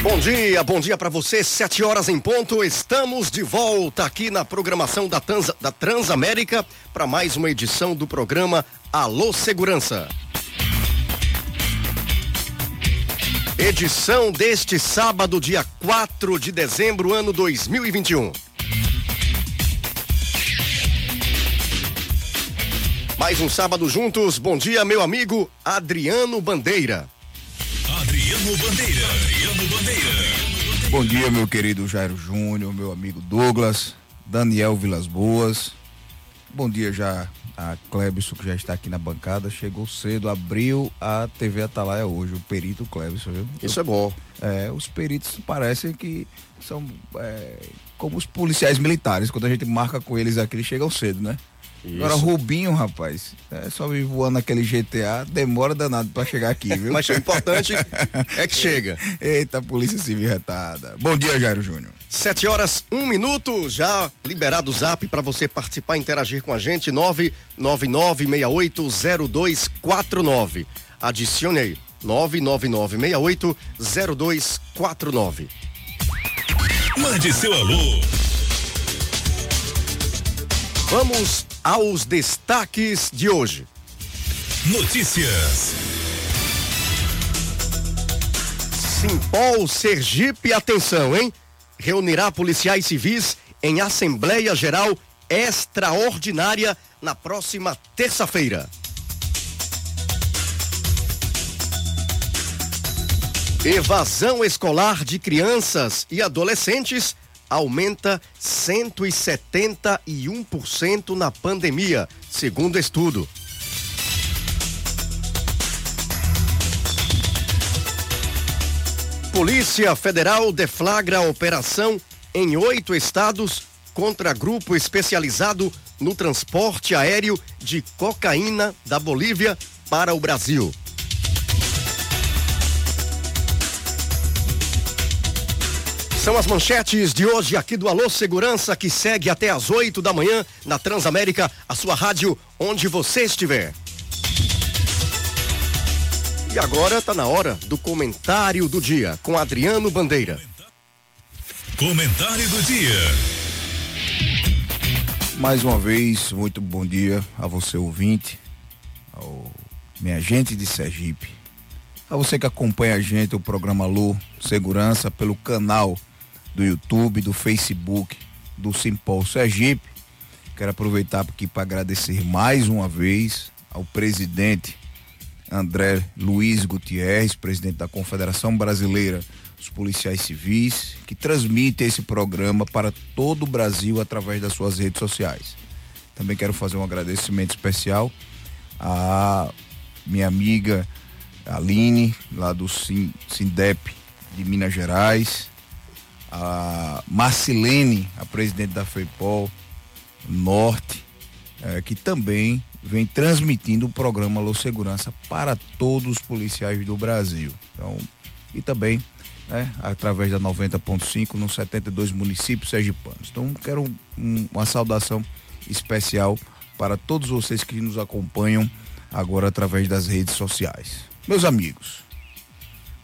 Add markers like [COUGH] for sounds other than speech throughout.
Bom dia, bom dia para você. Sete horas em ponto. Estamos de volta aqui na programação da, Trans, da Transamérica para mais uma edição do programa Alô Segurança. Edição deste sábado, dia 4 de dezembro, ano 2021. Mais um sábado juntos. Bom dia, meu amigo Adriano Bandeira. Adriano Bandeira. Adriano Bandeira. Bom dia, meu querido Jairo Júnior, meu amigo Douglas, Daniel Vilas Boas. Bom dia já a Clebson, que já está aqui na bancada. Chegou cedo, abriu a TV Atalaia hoje, o perito Clebson, viu? Isso é bom. É, os peritos parecem que são é, como os policiais militares. Quando a gente marca com eles aqui, eles chegam cedo, né? Isso. Agora, Rubinho, rapaz, é só vir voando naquele GTA, demora danado pra chegar aqui, viu? Mas o importante é que [LAUGHS] chega. Eita, Polícia Civil retada. Bom dia, Jairo Júnior. Sete horas, um minuto, já liberado o zap para você participar, interagir com a gente, nove nove nove meia oito zero dois quatro nove. Adicione aí, nove nove nove meia oito zero dois quatro nove. Mande seu alô. Vamos aos destaques de hoje. Notícias. Simpol Sergipe, atenção, hein? Reunirá policiais civis em Assembleia Geral Extraordinária na próxima terça-feira. Evasão escolar de crianças e adolescentes aumenta 171% na pandemia, segundo estudo. Polícia Federal deflagra a operação em oito estados contra grupo especializado no transporte aéreo de cocaína da Bolívia para o Brasil. São as manchetes de hoje aqui do Alô Segurança que segue até às 8 da manhã na Transamérica, a sua rádio onde você estiver. E agora está na hora do comentário do dia com Adriano Bandeira. Comentário do dia. Mais uma vez, muito bom dia a você ouvinte, ao minha gente de Sergipe, a você que acompanha a gente o programa Alô Segurança pelo canal do YouTube, do Facebook, do Simpol Sergipe. Quero aproveitar aqui para agradecer mais uma vez ao presidente André Luiz Gutierrez, presidente da Confederação Brasileira dos Policiais Civis, que transmite esse programa para todo o Brasil através das suas redes sociais. Também quero fazer um agradecimento especial à minha amiga Aline, lá do Sindep de Minas Gerais, a Marcilene, a presidente da FEIPOL Norte, é, que também vem transmitindo o programa Alô Segurança para todos os policiais do Brasil. Então, e também né, através da 90.5 nos 72 municípios sergipanos. Então, quero um, uma saudação especial para todos vocês que nos acompanham agora através das redes sociais. Meus amigos,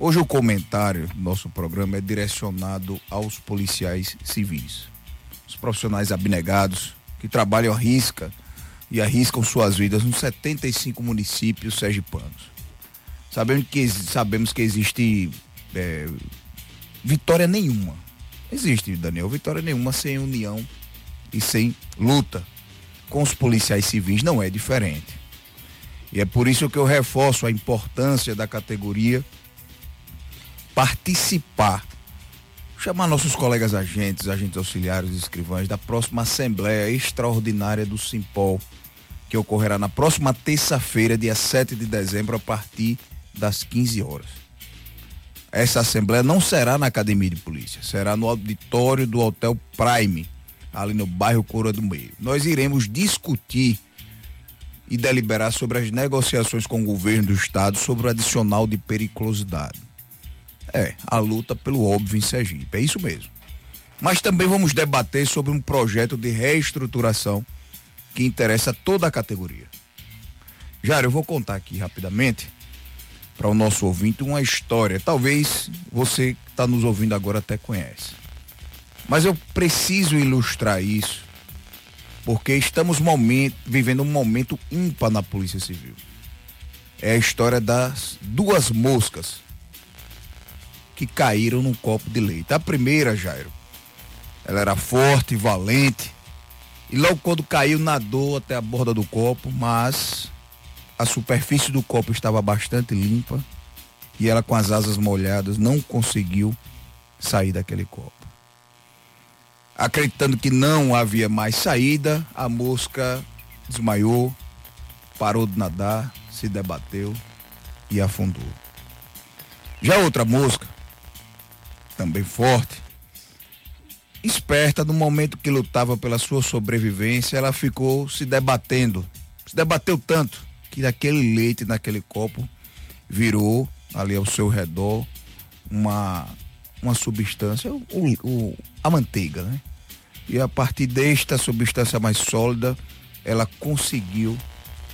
Hoje o comentário do nosso programa é direcionado aos policiais civis, os profissionais abnegados que trabalham à risca e arriscam suas vidas nos 75 municípios sergipanos. Sabemos que, sabemos que existe é, vitória nenhuma. Existe, Daniel, vitória nenhuma sem união e sem luta. Com os policiais civis não é diferente. E é por isso que eu reforço a importância da categoria participar, chamar nossos colegas agentes, agentes auxiliares e escrivães da próxima Assembleia Extraordinária do Simpol, que ocorrerá na próxima terça-feira, dia 7 de dezembro, a partir das 15 horas. essa assembleia não será na academia de polícia, será no auditório do Hotel Prime, ali no bairro Coroa do Meio. Nós iremos discutir e deliberar sobre as negociações com o governo do estado sobre o adicional de periculosidade. É, a luta pelo óbvio em Sergipe, é isso mesmo. Mas também vamos debater sobre um projeto de reestruturação que interessa toda a categoria. Jário, eu vou contar aqui rapidamente para o nosso ouvinte uma história. Talvez você que está nos ouvindo agora até conhece. Mas eu preciso ilustrar isso porque estamos momento, vivendo um momento ímpar na Polícia Civil. É a história das duas moscas que caíram num copo de leite. A primeira, Jairo, ela era forte, valente, e logo quando caiu, nadou até a borda do copo, mas a superfície do copo estava bastante limpa e ela com as asas molhadas não conseguiu sair daquele copo. Acreditando que não havia mais saída, a mosca desmaiou, parou de nadar, se debateu e afundou. Já outra mosca, também forte, esperta no momento que lutava pela sua sobrevivência, ela ficou se debatendo. Se debateu tanto que daquele leite naquele copo virou ali ao seu redor uma, uma substância, o, o, a manteiga, né? E a partir desta substância mais sólida, ela conseguiu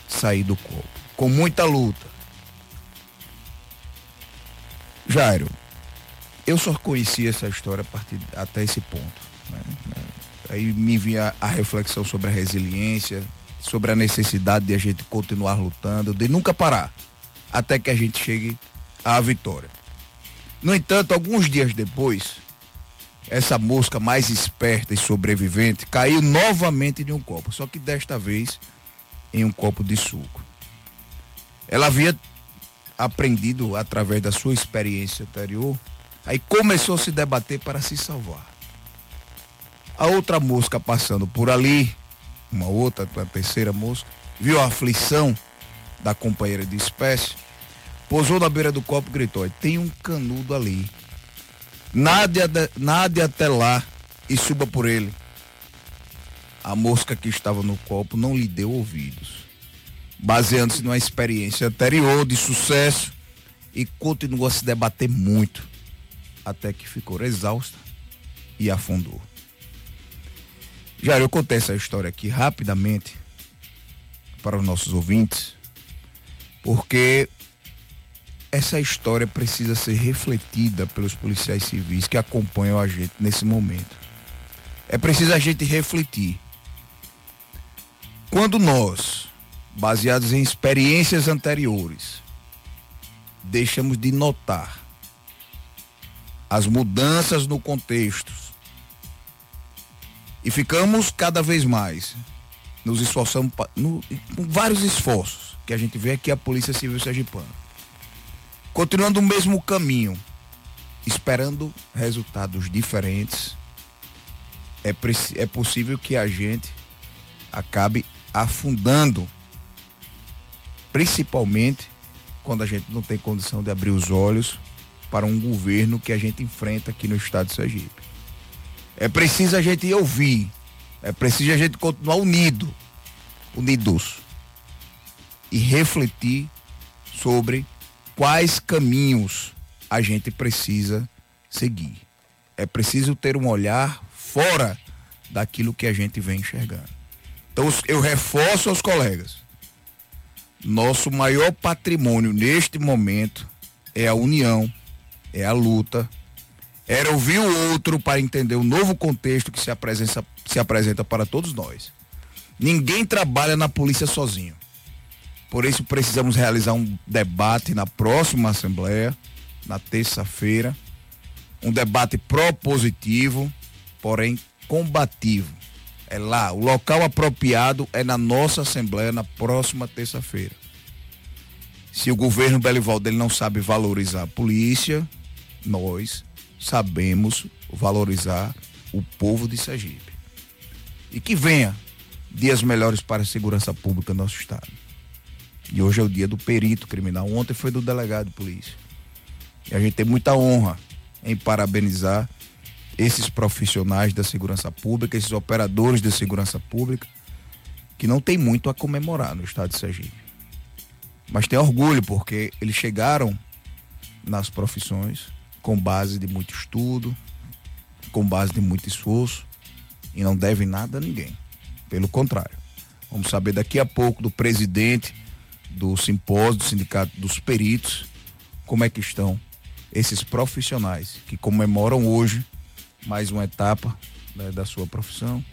sair do copo. Com muita luta. Jairo, eu só conhecia essa história a partir até esse ponto. Né? Aí me vinha a reflexão sobre a resiliência, sobre a necessidade de a gente continuar lutando, de nunca parar, até que a gente chegue à vitória. No entanto, alguns dias depois, essa mosca mais esperta e sobrevivente caiu novamente em um copo, só que desta vez em um copo de suco. Ela havia aprendido através da sua experiência anterior, aí começou a se debater para se salvar. A outra mosca passando por ali, uma outra, a terceira mosca, viu a aflição da companheira de espécie, pousou na beira do copo e gritou: tem um canudo ali Nade, nade até lá e suba por ele. A mosca que estava no copo não lhe deu ouvidos, baseando-se numa experiência anterior de sucesso e continuou a se debater muito, até que ficou exausta e afundou. Já eu contei essa história aqui rapidamente para os nossos ouvintes, porque essa história precisa ser refletida pelos policiais civis que acompanham a gente nesse momento. É preciso a gente refletir. Quando nós, baseados em experiências anteriores, deixamos de notar as mudanças no contexto. E ficamos cada vez mais nos esforçando no, com vários esforços que a gente vê aqui a Polícia Civil Sergipana. Continuando o mesmo caminho, esperando resultados diferentes, é, é possível que a gente acabe afundando, principalmente quando a gente não tem condição de abrir os olhos para um governo que a gente enfrenta aqui no estado de Sergipe. É preciso a gente ouvir, é preciso a gente continuar unido, unidos e refletir sobre quais caminhos a gente precisa seguir. É preciso ter um olhar fora daquilo que a gente vem enxergando. Então eu reforço aos colegas. Nosso maior patrimônio neste momento é a união, é a luta, era ouvir o outro para entender o novo contexto que se apresenta, se apresenta para todos nós. Ninguém trabalha na polícia sozinho. Por isso precisamos realizar um debate na próxima Assembleia, na terça-feira. Um debate propositivo, porém combativo. É lá, o local apropriado é na nossa Assembleia na próxima terça-feira. Se o governo Belivaldo ele não sabe valorizar a polícia, nós sabemos valorizar o povo de Sergipe. E que venha dias melhores para a segurança pública no nosso estado. E hoje é o dia do perito criminal. Ontem foi do delegado de polícia. E a gente tem muita honra em parabenizar esses profissionais da segurança pública, esses operadores de segurança pública, que não tem muito a comemorar no estado de Sergipe. Mas tem orgulho porque eles chegaram nas profissões com base de muito estudo, com base de muito esforço e não devem nada a ninguém. Pelo contrário. Vamos saber daqui a pouco do presidente do simpósio do Sindicato dos Peritos como é que estão esses profissionais que comemoram hoje mais uma etapa né, da sua profissão,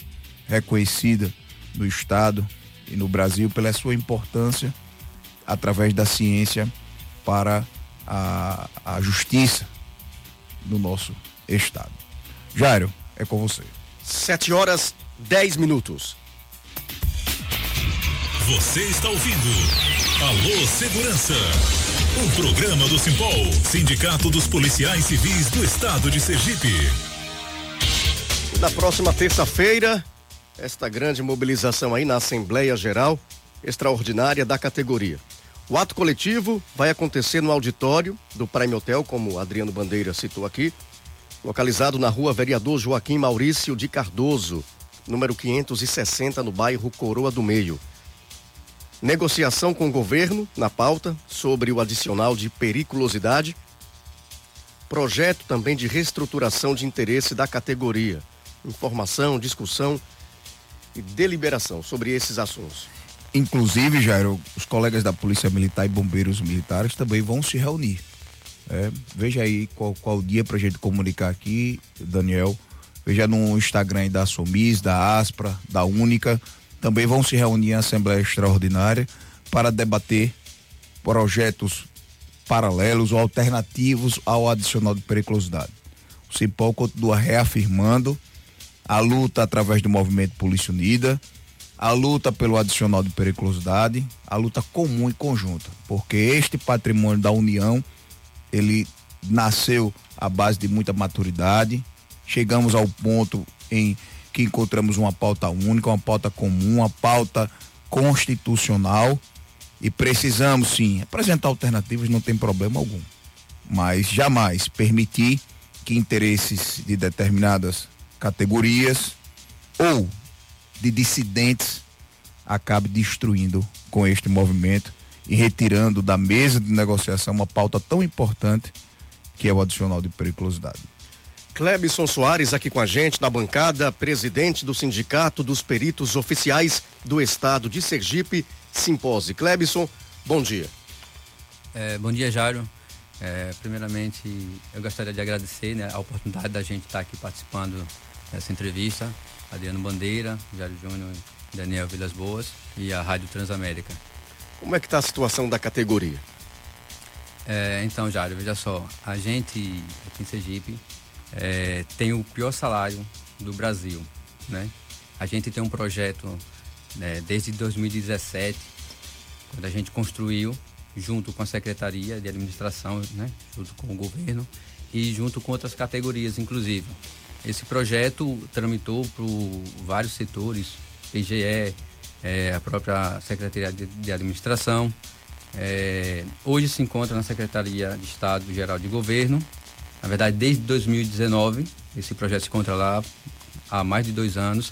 reconhecida no Estado e no Brasil pela sua importância através da ciência para a, a justiça no nosso Estado. Jairo, é com você. Sete horas, dez minutos. Você está ouvindo Alô Segurança. Um programa do Simpol, Sindicato dos Policiais Civis do Estado de Sergipe. Na próxima terça-feira, esta grande mobilização aí na Assembleia Geral Extraordinária da categoria. O ato coletivo vai acontecer no auditório do Prime Hotel, como Adriano Bandeira citou aqui, localizado na rua Vereador Joaquim Maurício de Cardoso, número 560, no bairro Coroa do Meio. Negociação com o governo na pauta sobre o adicional de periculosidade. Projeto também de reestruturação de interesse da categoria. Informação, discussão e deliberação sobre esses assuntos. Inclusive, Jairo, os colegas da Polícia Militar e Bombeiros Militares também vão se reunir. É, veja aí qual, qual dia para a gente comunicar aqui, Daniel. Veja no Instagram da Somis, da Aspra, da Única também vão se reunir em Assembleia Extraordinária para debater projetos paralelos ou alternativos ao adicional de periculosidade. O CIPOL continua reafirmando a luta através do movimento Polícia Unida, a luta pelo adicional de periculosidade, a luta comum e conjunta, porque este patrimônio da União, ele nasceu à base de muita maturidade, chegamos ao ponto em que encontramos uma pauta única, uma pauta comum, uma pauta constitucional e precisamos sim apresentar alternativas, não tem problema algum. Mas jamais permitir que interesses de determinadas categorias ou de dissidentes acabe destruindo com este movimento e retirando da mesa de negociação uma pauta tão importante que é o adicional de periculosidade. Clebson Soares aqui com a gente na bancada, presidente do Sindicato dos Peritos Oficiais do Estado de Sergipe, Simpose. Clebson, bom dia. É, bom dia, Jairo. É, primeiramente, eu gostaria de agradecer né, a oportunidade da gente estar aqui participando dessa entrevista. Adriano Bandeira, Jairo Júnior, Daniel Vilas Boas e a Rádio Transamérica. Como é que está a situação da categoria? É, então, Jário, veja só, a gente aqui em Sergipe é, tem o pior salário do Brasil, né? A gente tem um projeto né, desde 2017, quando a gente construiu, junto com a Secretaria de Administração, né, junto com o governo e junto com outras categorias, inclusive. Esse projeto tramitou para vários setores, PGE, é, a própria Secretaria de, de Administração. É, hoje se encontra na Secretaria de Estado Geral de Governo na verdade, desde 2019, esse projeto se encontra lá há mais de dois anos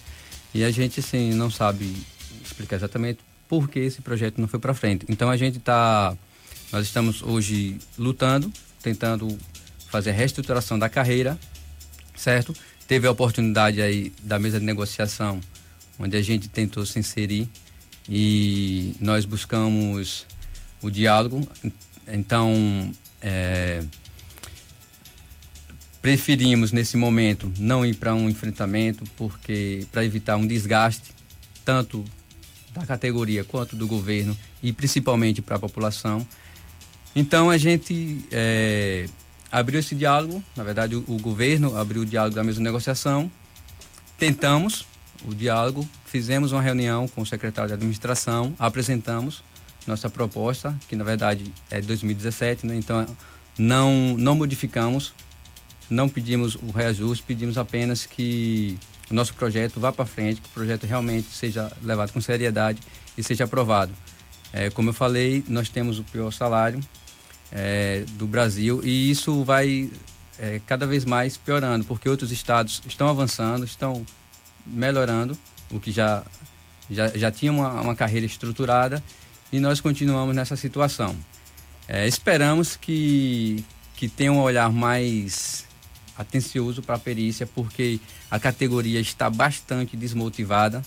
e a gente, assim, não sabe explicar exatamente por que esse projeto não foi para frente. Então, a gente está, nós estamos hoje lutando, tentando fazer a reestruturação da carreira, certo? Teve a oportunidade aí da mesa de negociação, onde a gente tentou se inserir e nós buscamos o diálogo. Então, é, preferimos nesse momento não ir para um enfrentamento porque para evitar um desgaste tanto da categoria quanto do governo e principalmente para a população. Então a gente é, abriu esse diálogo, na verdade o, o, governo abriu o diálogo da mesma negociação, tentamos o diálogo, fizemos uma reunião com o secretário de administração, apresentamos nossa proposta, que na verdade é de 2017, né? então não, não modificamos não pedimos o reajuste, pedimos apenas que o nosso projeto vá para frente, que o projeto realmente seja levado com seriedade e seja aprovado. É, como eu falei, nós temos o pior salário é, do Brasil e isso vai é, cada vez mais piorando, porque outros estados estão avançando, estão melhorando, o que já, já, já tinha uma, uma carreira estruturada e nós continuamos nessa situação. É, esperamos que, que tenha um olhar mais atencioso para a perícia, porque a categoria está bastante desmotivada,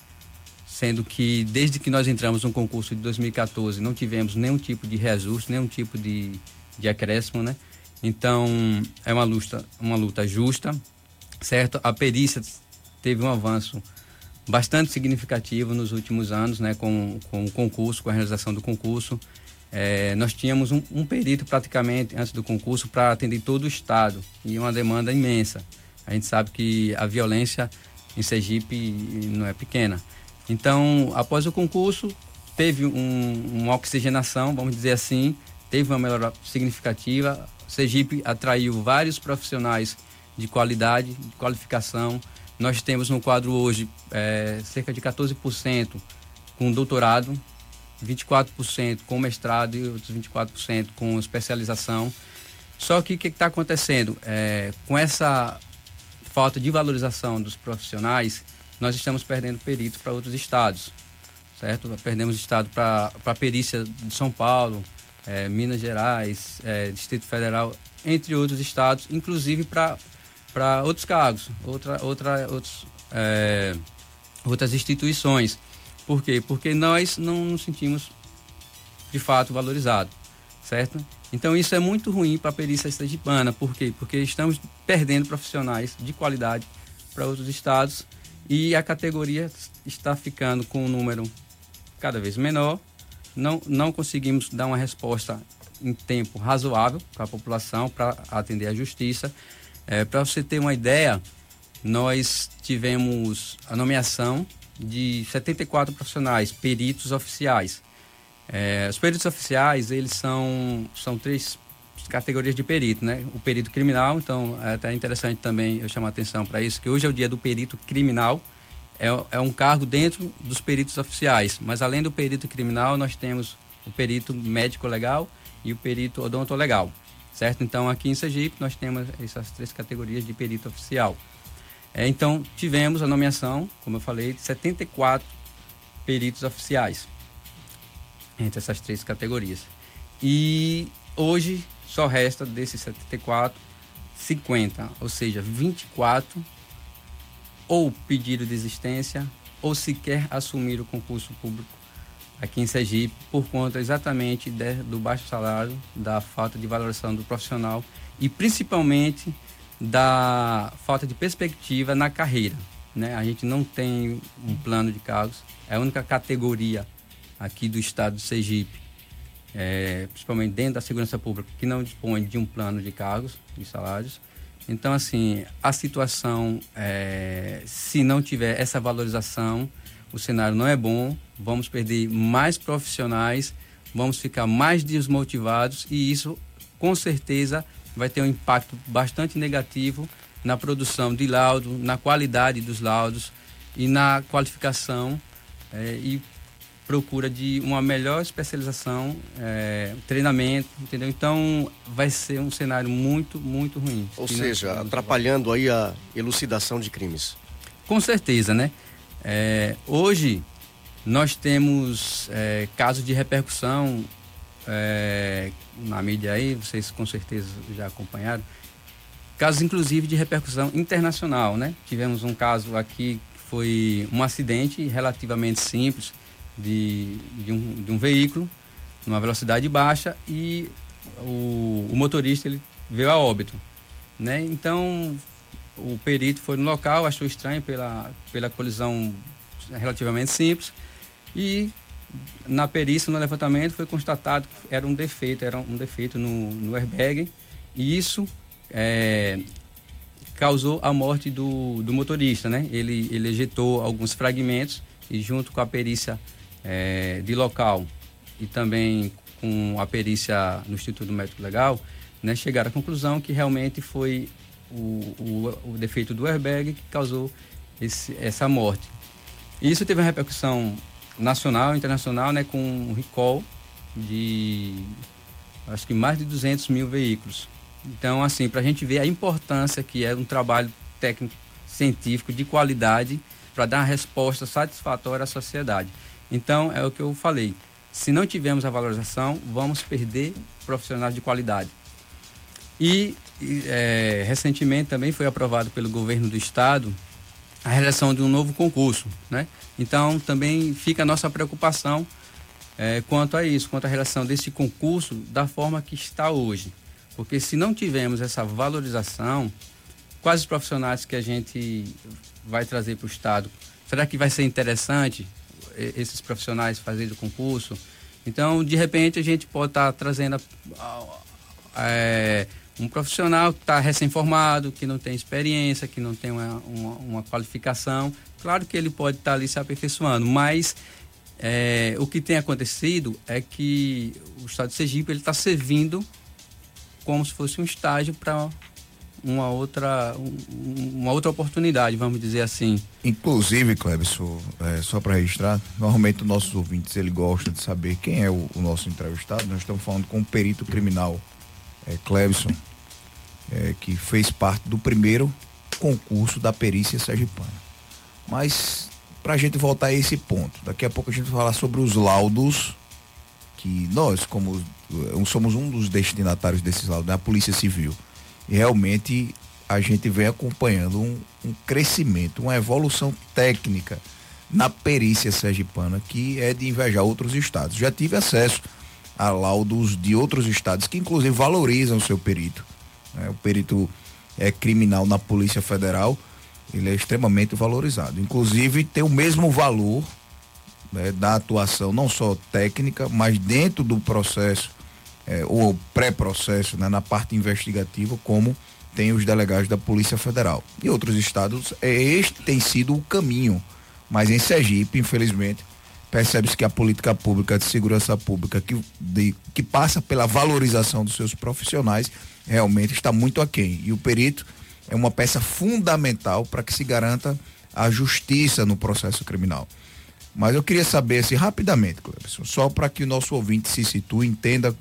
sendo que desde que nós entramos no concurso de 2014 não tivemos nenhum tipo de reajuste, nenhum tipo de, de acréscimo, né? Então é uma luta, uma luta justa, certo? A perícia teve um avanço bastante significativo nos últimos anos, né? Com, com o concurso, com a realização do concurso. É, nós tínhamos um, um, perito praticamente antes do concurso para atender todo o estado e uma demanda imensa. A gente sabe que a violência em Sergipe não é pequena. Então, após o concurso, teve um, uma oxigenação, vamos dizer assim, teve uma melhora significativa. Sergipe atraiu vários profissionais de qualidade, de qualificação. Nós temos no quadro hoje é, cerca de 14% com doutorado, 24% com mestrado e outros 24% com especialização. Só que o que está acontecendo? É, com essa falta de valorização dos profissionais, nós estamos perdendo peritos para outros estados, certo? Perdemos estado para a perícia de São Paulo, é, Minas Gerais, é, Distrito Federal, entre outros estados, inclusive para outros cargos, outra, outra, outros, é, outras instituições. Por quê? Porque nós não nos sentimos de fato valorizados, certo? Então isso é muito ruim para a perícia sergipana. Por quê? Porque estamos perdendo profissionais de qualidade para outros estados e a categoria está ficando com um número cada vez menor. Não, não conseguimos dar uma resposta em tempo razoável para a população, para atender a justiça. É, para você ter uma ideia, nós tivemos a nomeação de 74 profissionais, peritos oficiais. É, os peritos oficiais, eles são, são três categorias de perito, né? O perito criminal, então é até interessante também eu chamar atenção para isso, que hoje é o dia do perito criminal, é, é um cargo dentro dos peritos oficiais, mas além do perito criminal, nós temos o perito médico legal e o perito odontolegal, certo? Então aqui em Sergipe nós temos essas três categorias de perito oficial. É, então, tivemos a nomeação, como eu falei, de 74 peritos oficiais entre essas três categorias. E hoje só resta desses 74, 50, ou seja, 24 ou pediram desistência ou sequer assumir o concurso público aqui em Sergipe por conta exatamente de, do baixo salário, da falta de valorização do profissional e principalmente da falta de perspectiva na carreira. Né? A gente não tem um plano de cargos, é a única categoria aqui do estado de Sergipe, é, principalmente dentro da segurança pública, que não dispõe de um plano de cargos, de salários. Então, assim, a situação, é, se não tiver essa valorização, o cenário não é bom, vamos perder mais profissionais, vamos ficar mais desmotivados e isso, com certeza, vai ter um impacto bastante negativo na produção de laudo, na qualidade dos laudos e na qualificação é, e procura de uma melhor especialização, é, treinamento, entendeu? Então vai ser um cenário muito, muito ruim. Ou seja, atrapalhando aí a elucidação de crimes. Com certeza, né? É, hoje nós temos é, casos de repercussão é, na mídia aí, vocês com certeza já acompanharam, casos inclusive de repercussão internacional, né? Tivemos um caso aqui que foi um acidente relativamente simples de, de, um, de um veículo numa velocidade baixa e o, o motorista ele veio a óbito, né? Então o perito foi no local, achou estranho pela, pela colisão relativamente simples e na perícia, no levantamento, foi constatado que era um defeito, era um defeito no, no airbag, e isso é, causou a morte do, do motorista, né? Ele, ele ejetou alguns fragmentos e junto com a perícia é, de local e também com a perícia no Instituto Médico Legal, né, chegaram à conclusão que realmente foi o, o, o defeito do airbag que causou esse, essa morte. E isso teve uma repercussão nacional e internacional, né, com um recall de, acho que mais de 200 mil veículos. Então, assim, para a gente ver a importância que é um trabalho técnico científico de qualidade para dar uma resposta satisfatória à sociedade. Então, é o que eu falei. Se não tivermos a valorização, vamos perder profissionais de qualidade. E, é, recentemente também foi aprovado pelo governo do estado a realização de um novo concurso, né? Então, também fica a nossa preocupação é, quanto a isso, quanto à relação desse concurso da forma que está hoje. Porque se não tivermos essa valorização, quais os profissionais que a gente vai trazer para o Estado? Será que vai ser interessante esses profissionais fazerem o concurso? Então, de repente, a gente pode estar tá trazendo é, um profissional que está recém-formado, que não tem experiência, que não tem uma, uma, uma qualificação. Claro que ele pode estar tá ali se aperfeiçoando, mas é, o que tem acontecido é que o Estado de Sergipe está servindo como se fosse um estágio para uma outra uma outra oportunidade, vamos dizer assim. Inclusive, Clebson, é, só para registrar, normalmente os nossos ouvintes ele gosta de saber quem é o, o nosso entrevistado. Nós estamos falando com o perito criminal é, Clebson, é, que fez parte do primeiro concurso da perícia sergipana. Mas para a gente voltar a esse ponto. Daqui a pouco a gente vai falar sobre os laudos que nós, como eh, somos um dos destinatários desses laudos, né? a Polícia Civil. Realmente a gente vem acompanhando um, um crescimento, uma evolução técnica na perícia sergipana que é de invejar outros estados. Já tive acesso a laudos de outros estados que inclusive valorizam o seu perito. Né? O perito é criminal na Polícia Federal ele é extremamente valorizado. Inclusive tem o mesmo valor né, da atuação, não só técnica, mas dentro do processo, é, ou pré-processo, né, na parte investigativa, como tem os delegados da Polícia Federal. E outros estados, é, este tem sido o caminho. Mas em Sergipe, infelizmente, percebe-se que a política pública de segurança pública que, de, que passa pela valorização dos seus profissionais realmente está muito aquém. E o perito é uma peça fundamental para que se garanta a justiça no processo criminal. Mas eu queria saber, assim, rapidamente, Clebson, só para que o nosso ouvinte se situe, entenda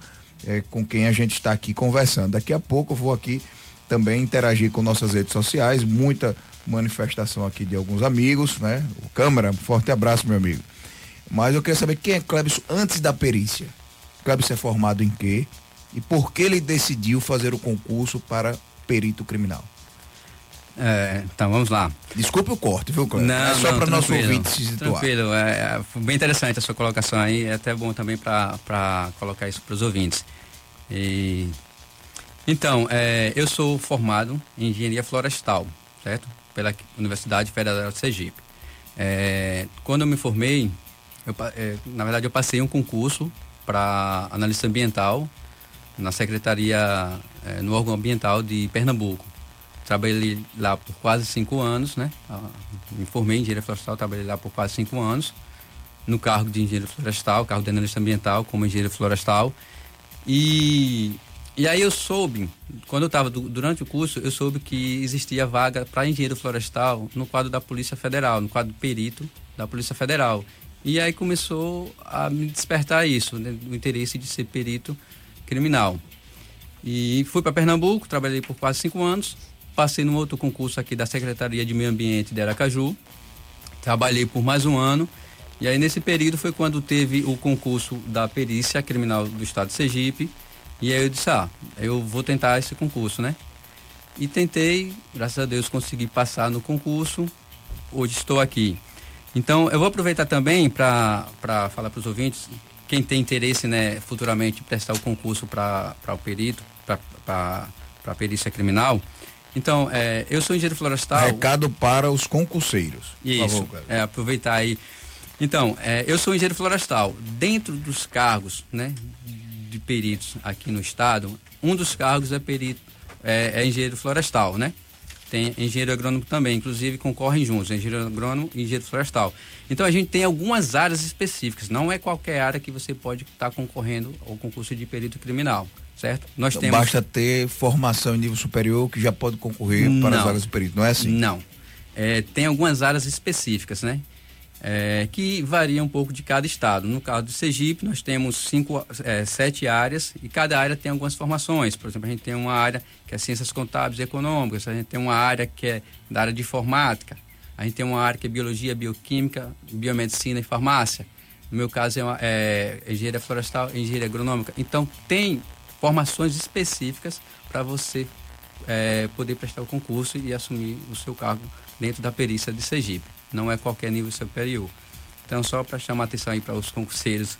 é, com quem a gente está aqui conversando. Daqui a pouco eu vou aqui também interagir com nossas redes sociais, muita manifestação aqui de alguns amigos, né? O câmera, forte abraço, meu amigo. Mas eu queria saber quem é Clebson antes da perícia. Clebson é formado em quê? E por que ele decidiu fazer o concurso para perito criminal? É, então vamos lá. Desculpe o corte, viu, Cléber? Não, é só para nosso ouvinte se situar. Tranquilo, é, é, bem interessante a sua colocação aí, é até bom também para colocar isso para os ouvintes. E, então, é, eu sou formado em engenharia florestal, certo? Pela Universidade Federal de Sergipe. É, quando eu me formei, eu, é, na verdade eu passei um concurso para analista ambiental na Secretaria, no órgão ambiental de Pernambuco. Trabalhei lá por quase cinco anos, né? Ah, me formei em engenharia florestal, trabalhei lá por quase cinco anos, no cargo de engenheiro florestal, cargo de analista ambiental como engenheiro florestal. E, e aí eu soube, quando eu estava durante o curso, eu soube que existia vaga para engenheiro florestal no quadro da Polícia Federal, no quadro perito da Polícia Federal. E aí começou a me despertar isso, né, o interesse de ser perito criminal. E fui para Pernambuco, trabalhei por quase cinco anos Passei num outro concurso aqui da Secretaria de Meio Ambiente de Aracaju. Trabalhei por mais um ano. E aí, nesse período, foi quando teve o concurso da Perícia Criminal do Estado de Sergipe. E aí eu disse: Ah, eu vou tentar esse concurso, né? E tentei, graças a Deus, consegui passar no concurso. Hoje estou aqui. Então, eu vou aproveitar também para falar para os ouvintes, quem tem interesse, né, futuramente, prestar o concurso para o perito, para a perícia criminal. Então, é, eu sou engenheiro florestal. Recado para os concurseiros. Isso. Favor, é, aproveitar aí. Então, é, eu sou engenheiro florestal. Dentro dos cargos, né, de peritos aqui no estado, um dos cargos é perito, é, é engenheiro florestal, né? Tem engenheiro agrônomo também, inclusive concorrem juntos, engenheiro agrônomo e engenheiro florestal. Então a gente tem algumas áreas específicas, não é qualquer área que você pode estar concorrendo ao concurso de perito criminal certo? Nós então, temos... Basta ter formação em nível superior que já pode concorrer não, para as vagas de perito, não é assim? Não. É, tem algumas áreas específicas, né? é, que varia um pouco de cada estado. No caso do Sergipe, nós temos cinco, é, sete áreas e cada área tem algumas formações. Por exemplo, a gente tem uma área que é ciências contábeis e econômicas, a gente tem uma área que é da área de informática, a gente tem uma área que é biologia, bioquímica, biomedicina e farmácia. No meu caso é, uma, é engenharia florestal e engenharia agronômica. Então tem formações específicas para você é, poder prestar o concurso e assumir o seu cargo dentro da perícia de Sergipe não é qualquer nível superior. Então, só para chamar atenção aí para os concurseiros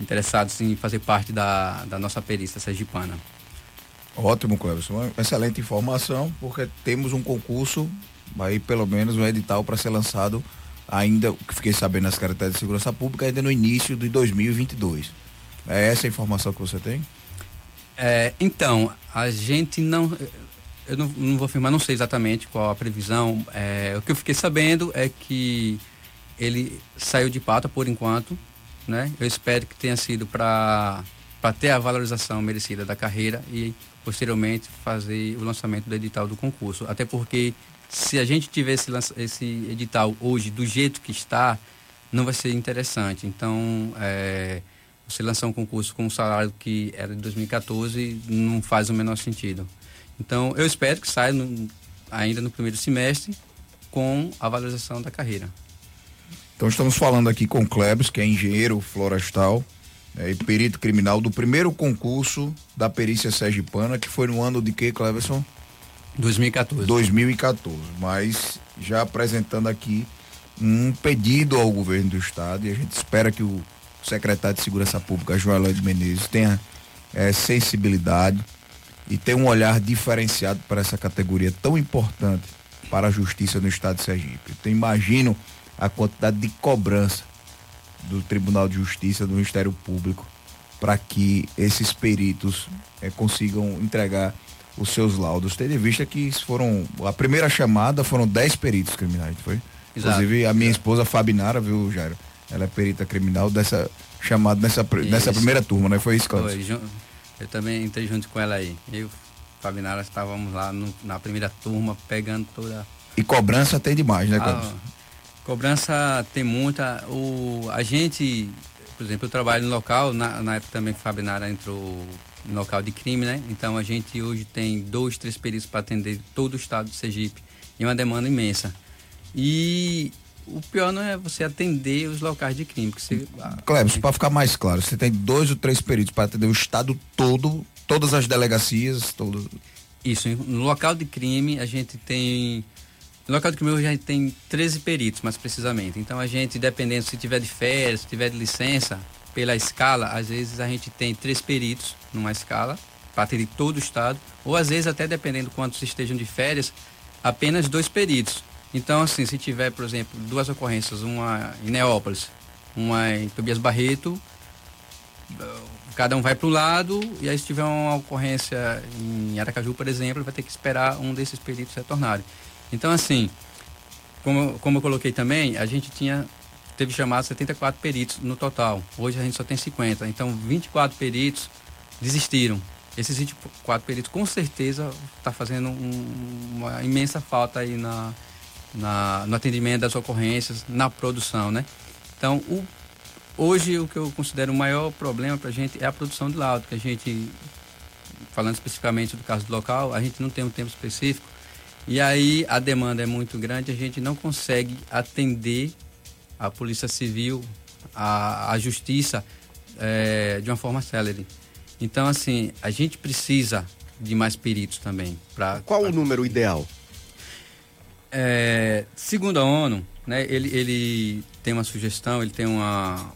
interessados em fazer parte da, da nossa perícia sergipana. Ótimo, Cleberson. Excelente informação, porque temos um concurso, aí pelo menos um edital para ser lançado ainda, que fiquei sabendo nas características de segurança pública, ainda no início de 2022. É essa a informação que você tem? É, então, a gente não eu não, não, vou afirmar, não sei exatamente qual a previsão. É, o que eu fiquei sabendo é que ele saiu de pata por enquanto, né? Eu espero que tenha sido para ter a valorização merecida da carreira e posteriormente fazer o lançamento do edital do concurso. Até porque se a gente tivesse esse, esse edital hoje do jeito que está, não vai ser interessante. Então, é, você lançar um concurso com um salário que era de 2014 não faz o menor sentido. Então, eu espero que saia no, ainda no primeiro semestre com a valorização da carreira. Então, estamos falando aqui com Klebs, que é engenheiro florestal é, e perito criminal do primeiro concurso da perícia sergipana, que foi no ano de que, Cleverson? 2014. 2014. Mas já apresentando aqui um pedido ao governo do estado e a gente espera que o secretário de Segurança Pública, João Lloyd Menezes, tenha é, sensibilidade e ter um olhar diferenciado para essa categoria tão importante para a justiça no estado de Sergipe. Então imagino a quantidade de cobrança do Tribunal de Justiça, do Ministério Público, para que esses peritos eh, consigam entregar os seus laudos. Tendo em vista que foram. A primeira chamada foram 10 peritos criminais, foi? Exato, Inclusive a minha esposa Fabinara, viu, Jairo? Ela é perita criminal dessa chamada nessa, nessa primeira turma, né? Foi isso, Cláudio? Foi, eu também entrei junto com ela aí. Eu, Fabinara, estávamos lá no, na primeira turma, pegando toda. E cobrança tem demais, né, Cobrança? Cobrança tem muita. O, a gente, por exemplo, eu trabalho no local, na, na época também que Fabinara entrou no local de crime, né? Então a gente hoje tem dois, três peritos para atender todo o estado de Sergipe. E uma demanda imensa. E o pior não é você atender os locais de crime. Que você, Clebson, para ficar mais claro, você tem dois ou três peritos para atender o estado todo, todas as delegacias, todo. Isso, no local de crime a gente tem. No local de crime hoje a gente tem 13 peritos, mais precisamente. Então a gente, dependendo se tiver de férias, se tiver de licença, pela escala, às vezes a gente tem três peritos numa escala para atender todo o estado, ou às vezes até dependendo quantos estejam de férias, apenas dois peritos. Então, assim, se tiver, por exemplo, duas ocorrências, uma em Neópolis, uma em Tobias Barreto, cada um vai para o lado, e aí se tiver uma ocorrência em Aracaju, por exemplo, vai ter que esperar um desses peritos retornarem. Então, assim, como, como eu coloquei também, a gente tinha teve chamado 74 peritos no total. Hoje a gente só tem 50. Então, 24 peritos desistiram. Esses 24 peritos, com certeza, está fazendo um, uma imensa falta aí na, na, no atendimento das ocorrências, na produção, né? Então, o, hoje o que eu considero o maior problema para a gente é a produção de laudo, que a gente, falando especificamente do caso do local, a gente não tem um tempo específico e aí a demanda é muito grande, a gente não consegue atender a Polícia Civil, a, a Justiça é, de uma forma célere. Então, assim, a gente precisa de mais peritos também. Pra, Qual pra... o número ideal? É, segundo a ONU, né, ele, ele tem uma sugestão, ele tem uma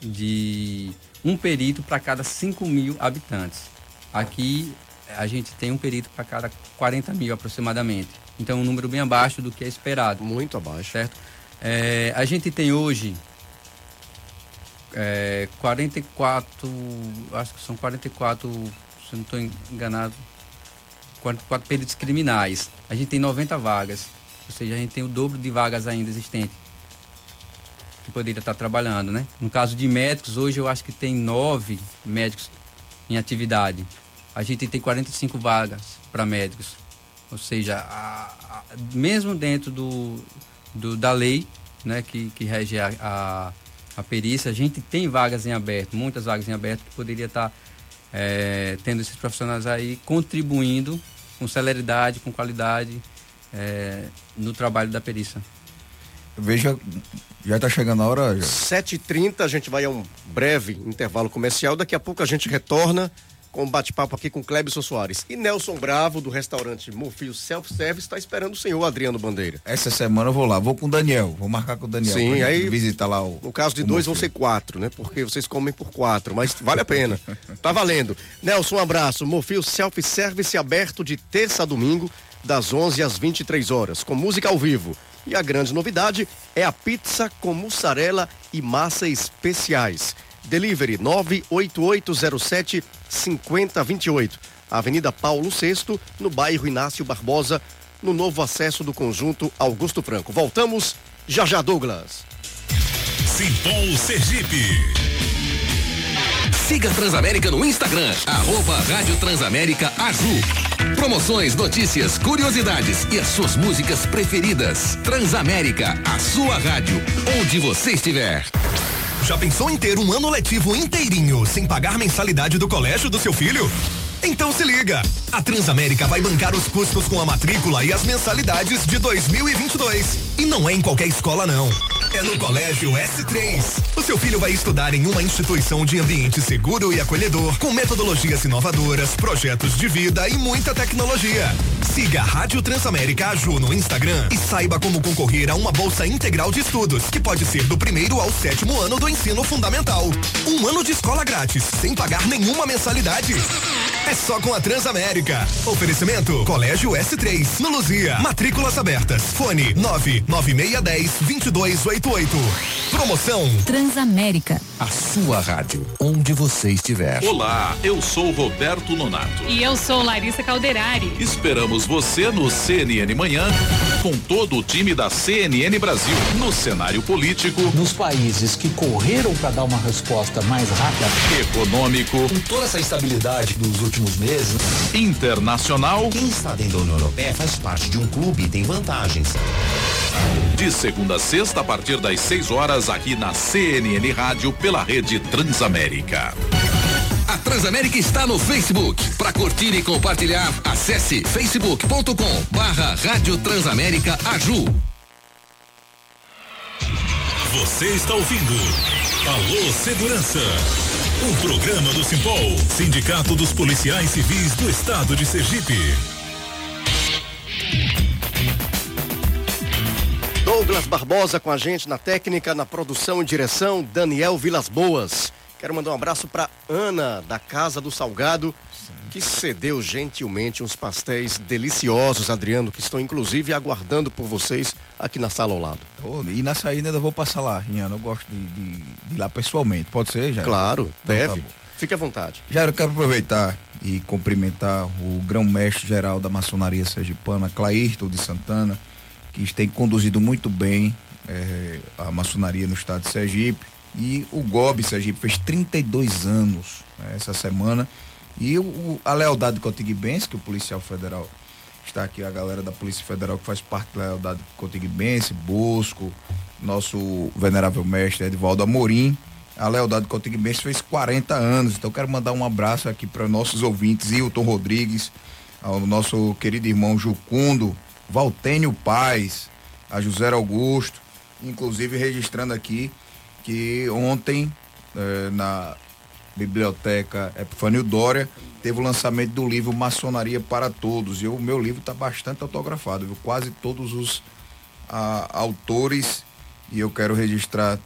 de um perito para cada 5 mil habitantes. Aqui a gente tem um perito para cada 40 mil aproximadamente. Então um número bem abaixo do que é esperado. Muito abaixo. Certo? É, a gente tem hoje é, 44, acho que são 44, se não estou enganado, 44 peritos criminais. A gente tem 90 vagas. Ou seja, a gente tem o dobro de vagas ainda existentes que poderia estar trabalhando, né? No caso de médicos, hoje eu acho que tem nove médicos em atividade. A gente tem 45 vagas para médicos. Ou seja, a, a, mesmo dentro do, do, da lei, né, que, que rege a, a, a, perícia. A gente tem vagas em aberto, muitas vagas em aberto, que poderia estar é, tendo esses profissionais aí contribuindo com celeridade, com qualidade é, no trabalho da perícia. Veja, já está chegando a hora. 7h30, a gente vai a um breve intervalo comercial. Daqui a pouco a gente retorna com um bate-papo aqui com Clebson Soares. E Nelson Bravo, do restaurante Mofio Self Service, está esperando o senhor Adriano Bandeira. Essa semana eu vou lá, vou com o Daniel, vou marcar com o Daniel. Sim, aí visitar lá o. No caso de dois vão ser quatro, né? Porque vocês comem por quatro, mas vale a pena. tá valendo. Nelson, um abraço. Mofio Self Service aberto de terça a domingo, das 11 às 23 horas, com música ao vivo. E a grande novidade é a pizza com mussarela e massa especiais. Delivery 98807 5028. Avenida Paulo VI, no bairro Inácio Barbosa, no novo acesso do conjunto Augusto Franco. Voltamos já já, Douglas. Simpol Sergipe. Siga Transamérica no Instagram, arroba Rádio Transamérica Aju. Promoções, notícias, curiosidades e as suas músicas preferidas. Transamérica, a sua rádio, onde você estiver. Já pensou em ter um ano letivo inteirinho sem pagar mensalidade do colégio do seu filho? Então se liga! A Transamérica vai bancar os custos com a matrícula e as mensalidades de 2022. E não é em qualquer escola, não. É no Colégio S3. O seu filho vai estudar em uma instituição de ambiente seguro e acolhedor, com metodologias inovadoras, projetos de vida e muita tecnologia. Siga a Rádio Transamérica Aju no Instagram e saiba como concorrer a uma bolsa integral de estudos, que pode ser do primeiro ao sétimo ano do ensino fundamental. Um ano de escola grátis, sem pagar nenhuma mensalidade. É só com a Transamérica. Oferecimento Colégio S3, no Luzia. Matrículas abertas. Fone 99610 2288. Promoção Transamérica. A sua rádio, onde você estiver. Olá, eu sou Roberto Nonato. E eu sou Larissa Calderari. Esperamos você no CNN Manhã com todo o time da CNN Brasil no cenário político, nos países que correram para dar uma resposta mais rápida, econômico, com toda essa estabilidade dos últimos meses, internacional. Quem está dentro da União Europeia faz parte de um clube e tem vantagens. De segunda a sexta, a partir das 6 horas, aqui na CNN Rádio, pela rede Transamérica. A Transamérica está no Facebook. Para curtir e compartilhar, acesse facebook.com barra Rádio Transamérica Aju. Você está ouvindo Alô Segurança. Um programa do Simpol, Sindicato dos Policiais Civis do Estado de Sergipe. Douglas Barbosa com a gente na técnica, na produção e direção, Daniel Vilas Boas. Quero mandar um abraço para Ana, da Casa do Salgado, que cedeu gentilmente uns pastéis deliciosos, Adriano, que estão inclusive aguardando por vocês aqui na sala ao lado. Oh, e na saída eu vou passar lá, Riano. Eu gosto de, de, de ir lá pessoalmente. Pode ser, já? Claro, então, deve. Tá Fique à vontade. Já eu quero aproveitar e cumprimentar o grão-mestre geral da maçonaria sergipana, Clairton de Santana, que tem conduzido muito bem é, a maçonaria no estado de Sergipe. E o GOB Sergipe fez 32 anos né, essa semana. E o, a lealdade cotiguibense, que o policial federal está aqui, a galera da Polícia Federal que faz parte da lealdade cotiguibense, Bosco, nosso venerável mestre Edvaldo Amorim. A lealdade cotiguibense fez 40 anos. Então quero mandar um abraço aqui para nossos ouvintes, Hilton Rodrigues, ao nosso querido irmão Jucundo, Valtênio Paz, a José Augusto, inclusive registrando aqui que ontem eh, na biblioteca Epifânio Dória teve o lançamento do livro Maçonaria para Todos e o meu livro está bastante autografado, viu? quase todos os autores e eu quero registrar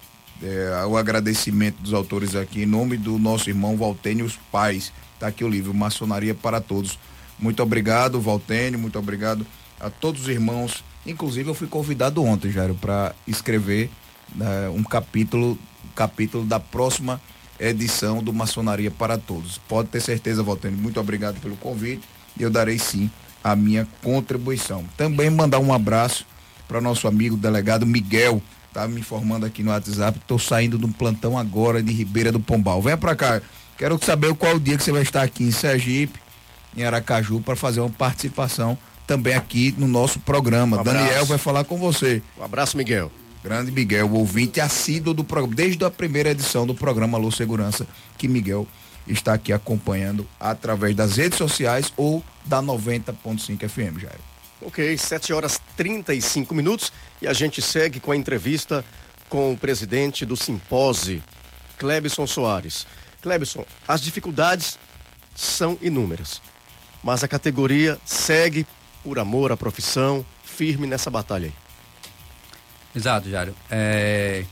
eh, o agradecimento dos autores aqui em nome do nosso irmão Valtênio Pais. Está aqui o livro Maçonaria para Todos. Muito obrigado, Valtênio, muito obrigado a todos os irmãos. Inclusive eu fui convidado ontem, Jairo, para escrever né, um capítulo, capítulo da próxima edição do Maçonaria para Todos. Pode ter certeza, Valtênio. Muito obrigado pelo convite e eu darei sim a minha contribuição. Também mandar um abraço para nosso amigo delegado Miguel, tá me informando aqui no WhatsApp. Estou saindo de um plantão agora de Ribeira do Pombal. Venha para cá. Quero saber qual o dia que você vai estar aqui em Sergipe, em Aracaju, para fazer uma participação também aqui no nosso programa. Um Daniel vai falar com você. Um abraço, Miguel. Grande Miguel, ouvinte assíduo do programa, desde a primeira edição do programa Alô Segurança, que Miguel está aqui acompanhando através das redes sociais ou da 90.5 FM, Jair. Ok, 7 horas 35 minutos e a gente segue com a entrevista com o presidente do Simpose, Clebson Soares. Clebson, as dificuldades são inúmeras, mas a categoria segue por amor à profissão, firme nessa batalha aí. Exato, Jário. É,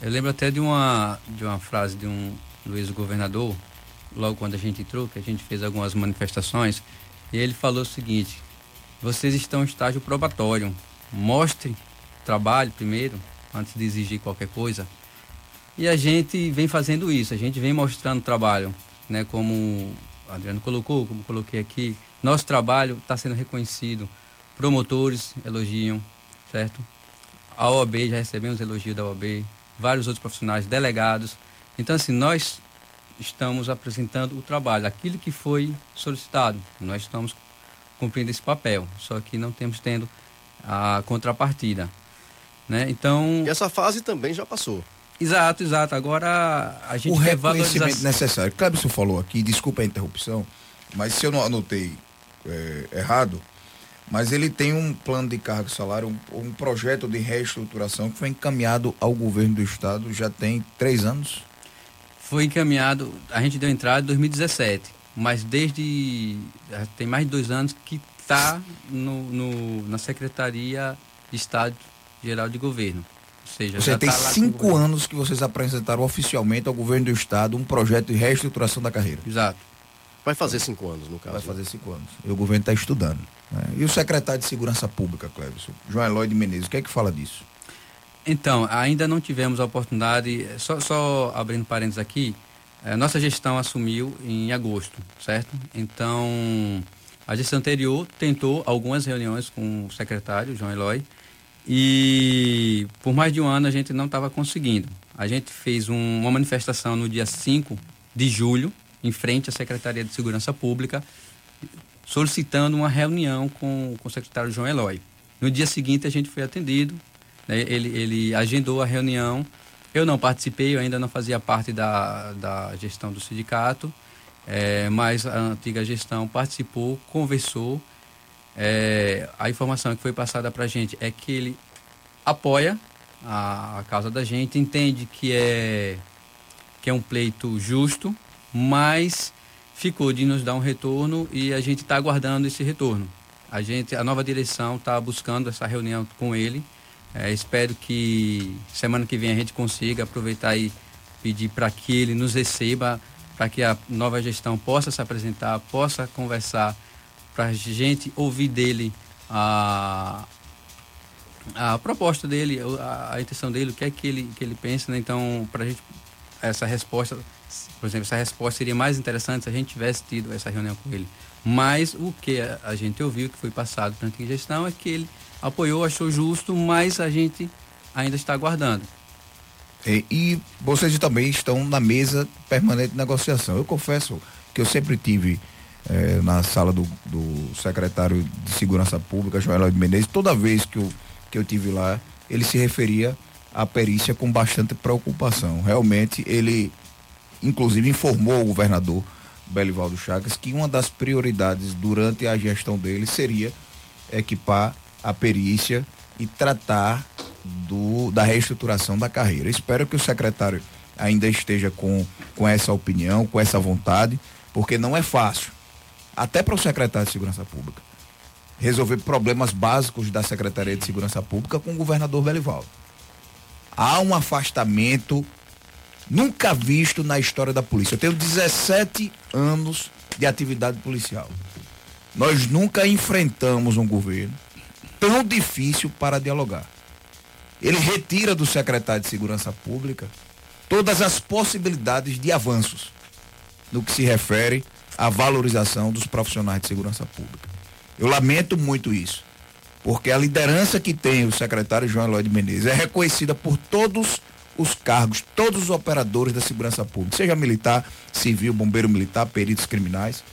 eu lembro até de uma, de uma frase de um do ex-governador, logo quando a gente entrou, que a gente fez algumas manifestações, e ele falou o seguinte: vocês estão em estágio probatório. Mostre trabalho primeiro, antes de exigir qualquer coisa. E a gente vem fazendo isso, a gente vem mostrando trabalho, né? Como o Adriano colocou, como coloquei aqui, nosso trabalho está sendo reconhecido. Promotores elogiam, certo? A OAB, já recebemos elogio da OAB, vários outros profissionais, delegados. Então, assim, nós estamos apresentando o trabalho, aquilo que foi solicitado. Nós estamos cumprindo esse papel, só que não temos tendo a contrapartida. Né? Então. E essa fase também já passou. Exato, exato. Agora a gente o reconhecimento necessário. Clebson falou aqui, desculpa a interrupção, mas se eu não anotei é, errado, mas ele tem um plano de cargo e salário, um, um, projeto de reestruturação que foi encaminhado ao governo do estado já tem três anos. Foi encaminhado, a gente deu entrada em 2017, mas desde tem mais de dois anos que está no, no, na Secretaria de Estado Geral de Governo. Ou seja, Você tem tá cinco anos que vocês apresentaram oficialmente ao governo do estado um projeto de reestruturação da carreira. Exato. Vai fazer cinco anos, no caso. Vai fazer cinco anos. E o governo está estudando. Né? E o secretário de Segurança Pública, Cleverson, João Eloy de Menezes, o que é que fala disso? Então, ainda não tivemos a oportunidade, só, só abrindo parênteses aqui, é, nossa gestão assumiu em agosto, certo? Então, a gestão anterior tentou algumas reuniões com o secretário, João Eloy, e por mais de um ano a gente não estava conseguindo. A gente fez um, uma manifestação no dia 5 de julho, em frente à Secretaria de Segurança Pública, solicitando uma reunião com, com o secretário João Eloy. No dia seguinte a gente foi atendido, né, ele, ele agendou a reunião. Eu não participei, eu ainda não fazia parte da, da gestão do sindicato, é, mas a antiga gestão participou, conversou. É, a informação que foi passada para a gente é que ele apoia a, a causa da gente, entende que é, que é um pleito justo, mas ficou de nos dar um retorno e a gente está aguardando esse retorno. A gente, a nova direção está buscando essa reunião com ele. É, espero que semana que vem a gente consiga aproveitar e pedir para que ele nos receba, para que a nova gestão possa se apresentar, possa conversar, para a gente ouvir dele a, a proposta dele, a, a, intenção dele, o que é que ele, que ele pensa. Né? Então, para a gente, essa resposta por exemplo, essa resposta seria mais interessante se a gente tivesse tido essa reunião com ele. Mas o que a gente ouviu, que foi passado para a gestão, é que ele apoiou, achou justo, mas a gente ainda está aguardando. E, e vocês também estão na mesa permanente de negociação. Eu confesso que eu sempre tive eh, na sala do, do, secretário de Segurança Pública, Joel de Menezes, toda vez que eu, que eu tive lá, ele se referia à perícia com bastante preocupação. Realmente ele inclusive informou o governador Belivaldo Chagas que uma das prioridades durante a gestão dele seria equipar a perícia e tratar do, da reestruturação da carreira. Espero que o secretário ainda esteja com, com essa opinião, com essa vontade, porque não é fácil, até para o secretário de Segurança Pública, resolver problemas básicos da Secretaria de Segurança Pública com o governador Belivaldo. Há um afastamento nunca visto na história da polícia. Eu tenho 17 anos de atividade policial. Nós nunca enfrentamos um governo tão difícil para dialogar. Ele retira do secretário de Segurança Pública todas as possibilidades de avanços no que se refere à valorização dos profissionais de segurança pública. Eu lamento muito isso, porque a liderança que tem o secretário João Eloy de Menezes é reconhecida por todos os cargos, todos os operadores da segurança pública, seja militar, civil, bombeiro militar, peritos criminais.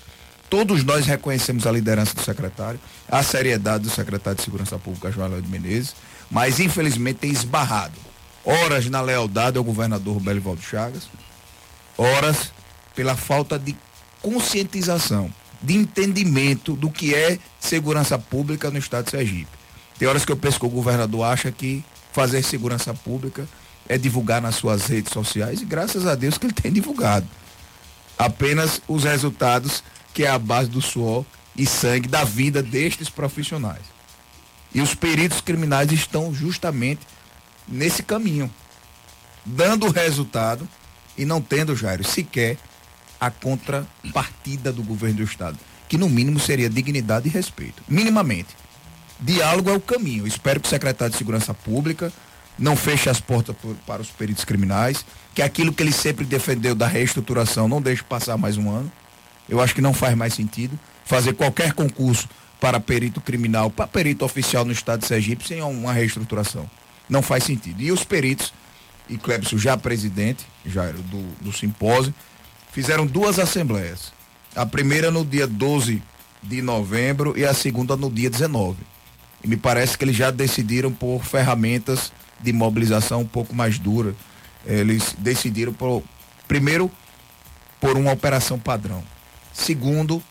Todos nós reconhecemos a liderança do secretário, a seriedade do secretário de Segurança Pública, João Léo de Menezes, mas infelizmente tem esbarrado. Horas na lealdade ao governador Belivaldo Chagas, horas pela falta de conscientização, de entendimento do que é segurança pública no estado de Sergipe. Tem horas que eu penso que o governador acha que fazer segurança pública é divulgar nas suas redes sociais e graças a Deus que ele tem divulgado. Apenas os resultados que é a base do suor e sangue da vida destes profissionais. E os peritos criminais estão justamente nesse caminho, dando resultado e não tendo, Jairo, sequer a contrapartida do governo do Estado, que no mínimo seria dignidade e respeito, minimamente. Diálogo é o caminho. Espero que o secretário de Segurança Pública não feche as portas por, para os peritos criminais, que aquilo que ele sempre defendeu da reestruturação não deixe passar mais um ano. Eu acho que não faz mais sentido fazer qualquer concurso para perito criminal, para perito oficial no estado de Sergipe sem uma reestruturação. Não faz sentido. E os peritos, e Clebson já presidente, já do, do simpósio, fizeram duas assembleias. A primeira no dia 12 de novembro e a segunda no dia 19. E me parece que eles já decidiram por ferramentas de mobilização um pouco mais dura. Eles decidiram por, primeiro, por uma operação padrão. Segundo,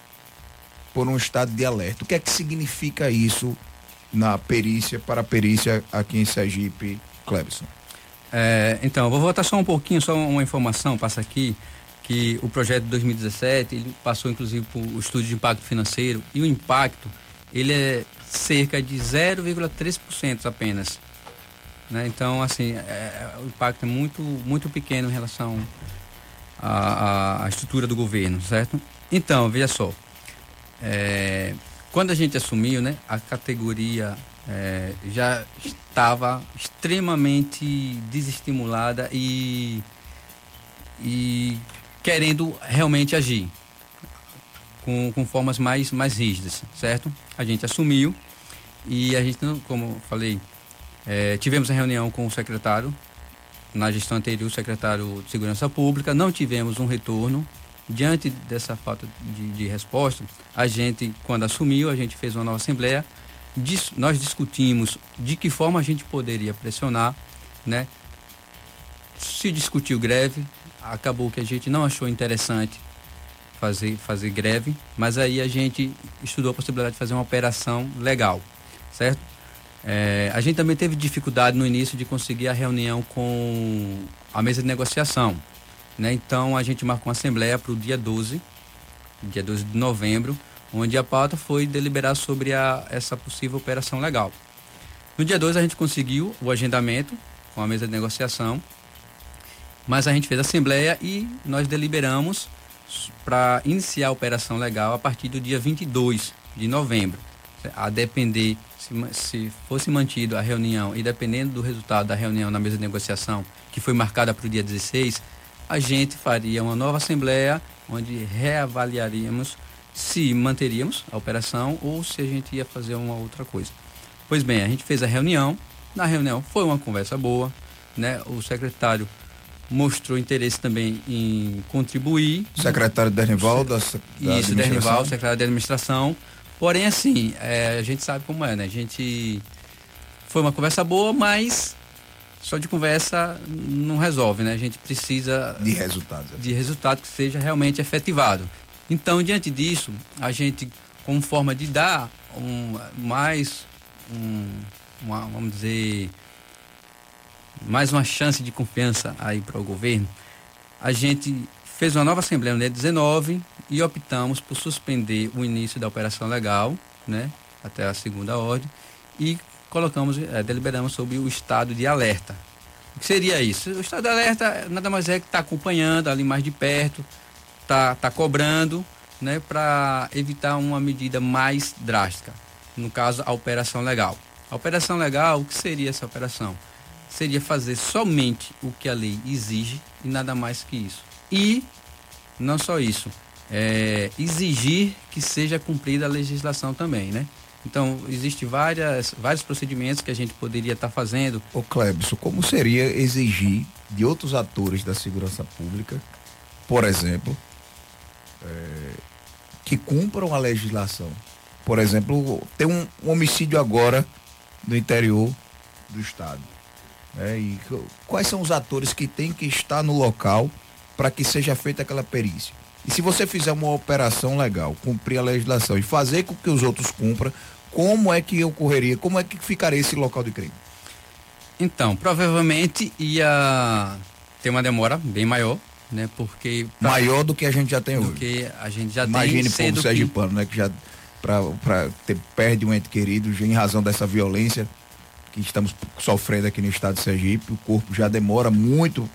por um estado de alerta. O que é que significa isso na perícia, para a perícia aqui em Sergipe, Clebson? É, então, vou voltar só um pouquinho, só uma informação, passa aqui, que o projeto de 2017, ele passou inclusive por o estudo de impacto financeiro, e o impacto, ele é cerca de 0,3% apenas. Né? Então, assim, é, o impacto é muito, muito pequeno em relação à, à estrutura do governo, certo? Então, veja só, é, quando a gente assumiu, né, a categoria é, já estava extremamente desestimulada e, e querendo realmente agir com, com formas mais, mais rígidas, certo? A gente assumiu e a gente, como falei, é, tivemos a reunião com o secretário, na gestão anterior, o secretário de Segurança Pública, não tivemos um retorno. Diante dessa falta de, de resposta, a gente, quando assumiu, a gente fez uma nova assembleia, dis, nós discutimos de que forma a gente poderia pressionar, né? Se discutiu greve, acabou que a gente não achou interessante fazer, fazer greve, mas aí a gente estudou a possibilidade de fazer uma operação legal, certo? É, a gente também teve dificuldade no início de conseguir a reunião com a mesa de negociação. Né? Então a gente marcou uma assembleia para o dia 12, dia 12 de novembro, onde a pauta foi deliberar sobre a, essa possível operação legal. No dia 2 a gente conseguiu o agendamento com a mesa de negociação, mas a gente fez a assembleia e nós deliberamos para iniciar a operação legal a partir do dia 22 de novembro. A depender se, se fosse mantido a reunião e dependendo do resultado da reunião na mesa de negociação, que foi marcada para o dia 16, a gente faria uma nova assembleia onde reavaliaríamos se manteríamos a operação ou se a gente ia fazer uma outra coisa. Pois bem, a gente fez a reunião. Na reunião foi uma conversa boa, né? O secretário mostrou interesse também em contribuir. Secretário Dernival da, da Isso, Dernival, secretário de administração. Porém, assim, é, a gente sabe como é, né? A gente. Foi uma conversa boa, mas só de conversa não resolve, né? A gente precisa. De resultados. De resultado que seja realmente efetivado. Então, diante disso, a gente, como forma de dar um, mais. Um, uma, vamos dizer. Mais uma chance de confiança aí para o governo, a gente fez uma nova assembleia no dia 19 e optamos por suspender o início da operação legal, né, até a segunda ordem, e colocamos, é, deliberamos sobre o estado de alerta. O que seria isso? O estado de alerta nada mais é que está acompanhando ali mais de perto, está tá cobrando, né, para evitar uma medida mais drástica. No caso, a operação legal. A operação legal, o que seria essa operação? Seria fazer somente o que a lei exige e nada mais que isso. E não só isso, é, exigir que seja cumprida a legislação também, né? Então, existe várias, vários procedimentos que a gente poderia estar tá fazendo. Ô Clebson, como seria exigir de outros atores da segurança pública, por exemplo, é, que cumpram a legislação. Por exemplo, tem um, um homicídio agora no interior do estado. Né? E quais são os atores que têm que estar no local para que seja feita aquela perícia? E se você fizer uma operação legal, cumprir a legislação e fazer com que os outros cumpram, como é que ocorreria, como é que ficaria esse local de crime? Então, provavelmente ia ter uma demora bem maior, né? Porque pra, maior do que a gente já tem do hoje. que a gente já Imagine tem. povo sergipano, que... né? Que já para ter perde um ente querido em razão dessa violência que estamos sofrendo aqui no estado de Sergipe, o corpo já demora muito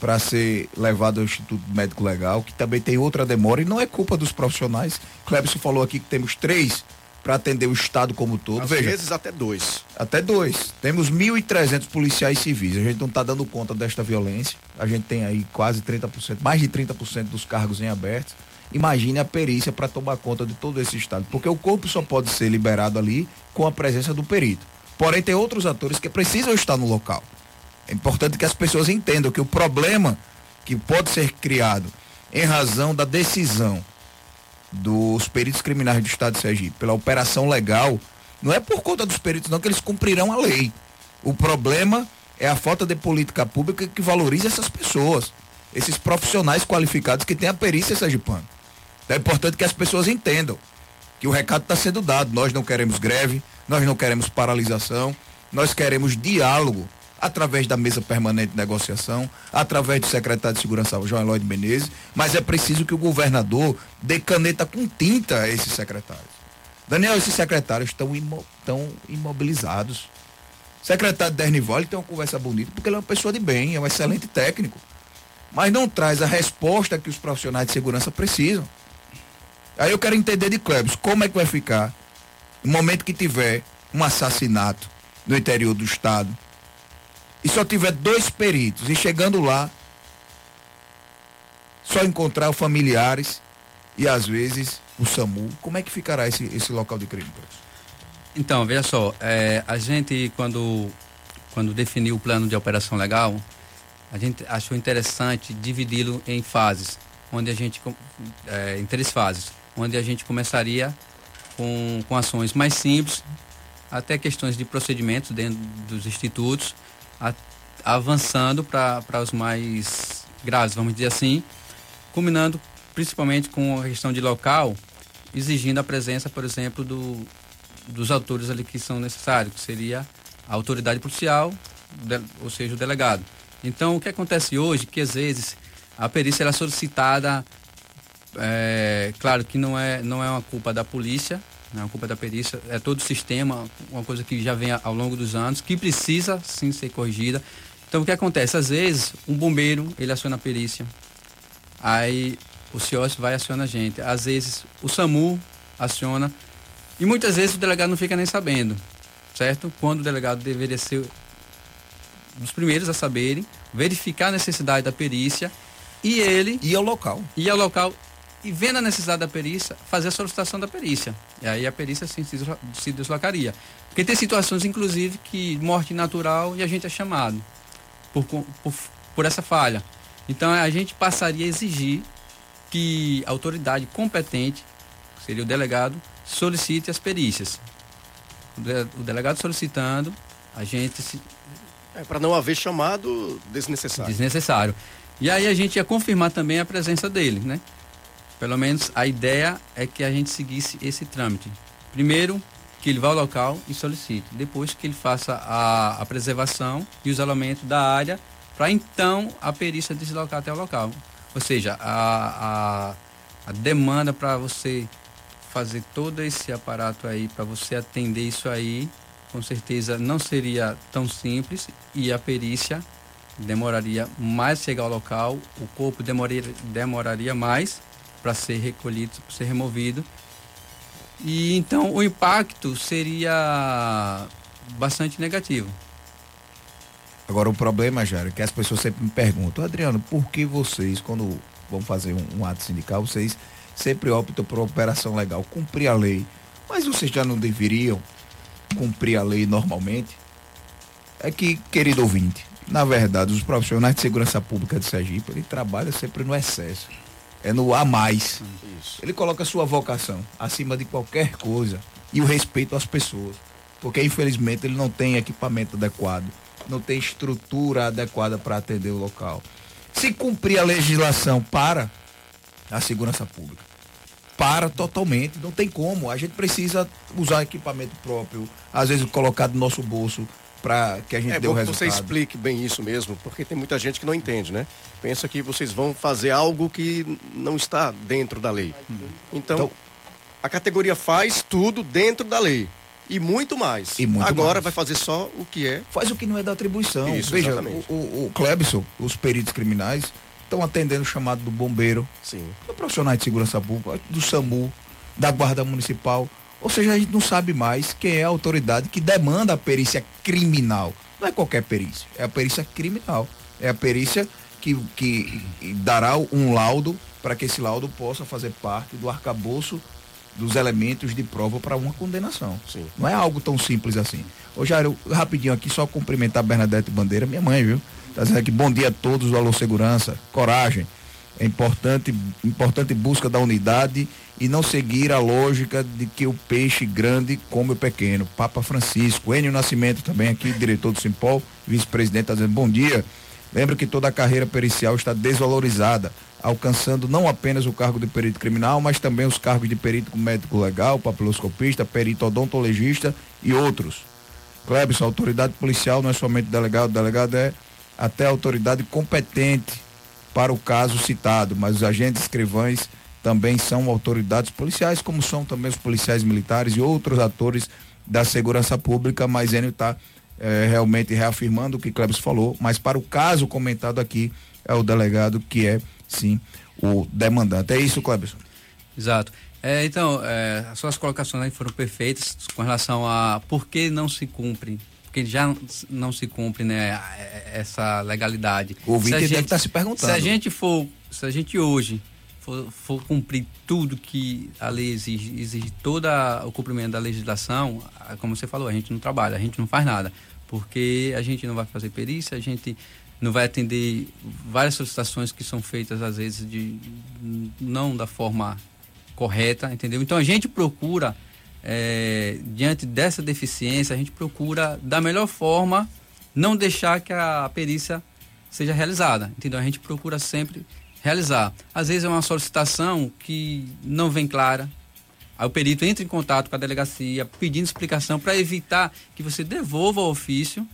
para ser levado ao Instituto Médico Legal, que também tem outra demora e não é culpa dos profissionais. Clebson falou aqui que temos três para atender o estado como todo. Às Veja, vezes até dois. Até dois. Temos 1.300 policiais civis. A gente não está dando conta desta violência. A gente tem aí quase 30%, mais de 30% dos cargos em aberto. Imagine a perícia para tomar conta de todo esse estado, porque o corpo só pode ser liberado ali com a presença do perito. Porém, tem outros atores que precisam estar no local. É importante que as pessoas entendam que o problema que pode ser criado em razão da decisão dos peritos criminais do Estado de Sergipe pela operação legal, não é por conta dos peritos não que eles cumprirão a lei. O problema é a falta de política pública que valorize essas pessoas, esses profissionais qualificados que têm a perícia sergipana. É importante que as pessoas entendam que o recado está sendo dado. Nós não queremos greve, nós não queremos paralisação, nós queremos diálogo através da mesa permanente de negociação, através do secretário de Segurança, João Eloy Menezes, mas é preciso que o governador dê caneta com tinta a esses secretários. Daniel, esses secretários estão imo, imobilizados. Secretário Dernivoli tem uma conversa bonita, porque ele é uma pessoa de bem, é um excelente técnico. Mas não traz a resposta que os profissionais de segurança precisam. Aí eu quero entender de Klebs, como é que vai ficar no momento que tiver um assassinato no interior do estado e só tiver dois peritos e chegando lá só encontrar familiares e às vezes o SAMU, como é que ficará esse, esse local de crime? Então, veja só, é, a gente quando, quando definiu o plano de operação legal, a gente achou interessante dividi-lo em fases, onde a gente, é, em três fases onde a gente começaria com, com ações mais simples, até questões de procedimentos dentro dos institutos, a, avançando para os mais graves, vamos dizer assim, culminando principalmente com a questão de local, exigindo a presença, por exemplo, do, dos autores ali que são necessários, que seria a autoridade policial, ou seja, o delegado. Então, o que acontece hoje, que às vezes a perícia é solicitada é, claro que não é, não é uma culpa da polícia, não é uma culpa da perícia, é todo o sistema, uma coisa que já vem ao longo dos anos, que precisa sim ser corrigida. Então o que acontece? Às vezes, um bombeiro, ele aciona a perícia, aí o CIOS vai aciona a gente. Às vezes o SAMU aciona, e muitas vezes o delegado não fica nem sabendo, certo? Quando o delegado deveria ser dos primeiros a saberem, verificar a necessidade da perícia e ele. E ao local. E ao local e vendo a necessidade da perícia, fazer a solicitação da perícia. E aí a perícia sim, se deslocaria. Porque tem situações, inclusive, que morte natural e a gente é chamado por, por, por essa falha. Então a gente passaria a exigir que a autoridade competente, que seria o delegado, solicite as perícias. O delegado solicitando, a gente se. É, para não haver chamado desnecessário. Desnecessário. E aí a gente ia confirmar também a presença dele, né? Pelo menos a ideia é que a gente seguisse esse trâmite. Primeiro, que ele vá ao local e solicite. Depois que ele faça a, a preservação e o isolamento da área, para então a perícia deslocar até o local. Ou seja, a, a, a demanda para você fazer todo esse aparato aí, para você atender isso aí, com certeza não seria tão simples e a perícia demoraria mais chegar ao local, o corpo demoraria, demoraria mais para ser recolhido, para ser removido. E então o impacto seria bastante negativo. Agora o problema, Jair, é que as pessoas sempre me perguntam, Adriano, por que vocês, quando vão fazer um, um ato sindical, vocês sempre optam por operação legal, cumprir a lei. Mas vocês já não deveriam cumprir a lei normalmente? É que, querido ouvinte, na verdade, os profissionais de segurança pública de Sergipe, ele trabalha sempre no excesso é no a mais. Isso. Ele coloca a sua vocação acima de qualquer coisa e o respeito às pessoas. Porque infelizmente ele não tem equipamento adequado, não tem estrutura adequada para atender o local. Se cumprir a legislação para a segurança pública, para totalmente, não tem como. A gente precisa usar equipamento próprio, às vezes colocado no nosso bolso para que a gente É dê o bom que resultado. você explique bem isso mesmo, porque tem muita gente que não entende, né? Pensa que vocês vão fazer algo que não está dentro da lei. Então, Então- a categoria faz tudo dentro da lei. E muito mais. E muito Agora mais. vai fazer só o que é. Faz o que não é da atribuição. Isso, Veja, exatamente. o, o, o Clebson, os peritos criminais, estão atendendo o chamado do bombeiro, Sim. do profissional de segurança pública, do SAMU, da Guarda Municipal. Ou seja, a gente não sabe mais quem é a autoridade que demanda a perícia criminal. Não é qualquer perícia, é a perícia criminal. É a perícia que, que dará um laudo para que esse laudo possa fazer parte do arcabouço dos elementos de prova para uma condenação. Sim. Não é algo tão simples assim. Ô Jairo, rapidinho aqui, só cumprimentar a Bernadette Bandeira, minha mãe, viu? Tá dizendo aqui, bom dia a todos do Alô Segurança, coragem. É importante, importante busca da unidade e não seguir a lógica de que o peixe grande come o pequeno. Papa Francisco, Enio Nascimento também aqui, diretor do Simpol, vice-presidente, tá dizendo bom dia. Lembra que toda a carreira pericial está desvalorizada, alcançando não apenas o cargo de perito criminal, mas também os cargos de perito médico legal, papiloscopista, perito odontologista e outros. Clebson, a autoridade policial não é somente delegado, o delegado é até autoridade competente para o caso citado, mas os agentes escrivães também são autoridades policiais, como são também os policiais militares e outros atores da segurança pública, mas ele está realmente reafirmando o que Clebson falou, mas para o caso comentado aqui é o delegado que é sim o demandante. É isso, Clebson? Exato. É, então, é, as suas colocações aí foram perfeitas com relação a por que não se cumpre, porque já não se cumpre né, essa legalidade. O ouvinte deve estar se perguntando. Se a gente for, se a gente hoje for, for cumprir tudo que a lei exige, exige todo o cumprimento da legislação, ah, como você falou, a gente não trabalha, a gente não faz nada, porque a gente não vai fazer perícia, a gente não vai atender várias solicitações que são feitas às vezes de não da forma correta, entendeu? Então a gente procura é, diante dessa deficiência, a gente procura da melhor forma não deixar que a perícia seja realizada, entendeu? A gente procura sempre realizar. Às vezes é uma solicitação que não vem clara. Aí o perito entra em contato com a delegacia pedindo explicação para evitar que você devolva o ofício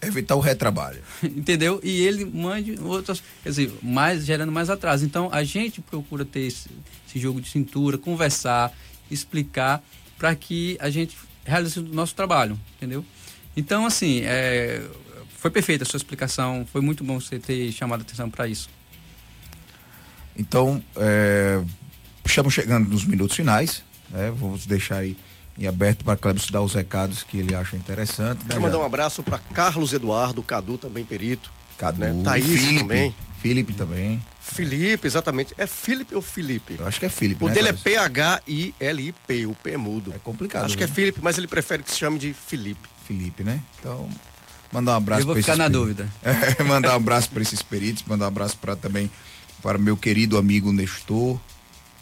Evitar o retrabalho. [LAUGHS] entendeu? E ele mande outras, quer dizer, mais, gerando mais atraso. Então a gente procura ter esse, esse jogo de cintura, conversar, explicar para que a gente realize o nosso trabalho, entendeu? Então, assim, é, foi perfeita a sua explicação, foi muito bom você ter chamado a atenção para isso. Então, é, estamos chegando nos minutos finais, né? Vamos deixar aí em aberto para Clebson dar os recados que ele acha interessante. Né, Quero mandar um abraço para Carlos Eduardo, Cadu também perito. Cadu, né? Thaís Felipe, também. Felipe também. Felipe, exatamente. É Felipe ou Felipe? Eu acho que é Felipe, O né, dele é? P-H-I-L-I-P, o P é mudo. É complicado, Acho que é né? Felipe, mas ele prefere que se chame de Felipe. Felipe, né? Então, mandar um abraço Eu vou pra ficar esses na peritos. dúvida. [LAUGHS] É, mandar um abraço para esses peritos, mandar um abraço para também para meu querido amigo Nestor,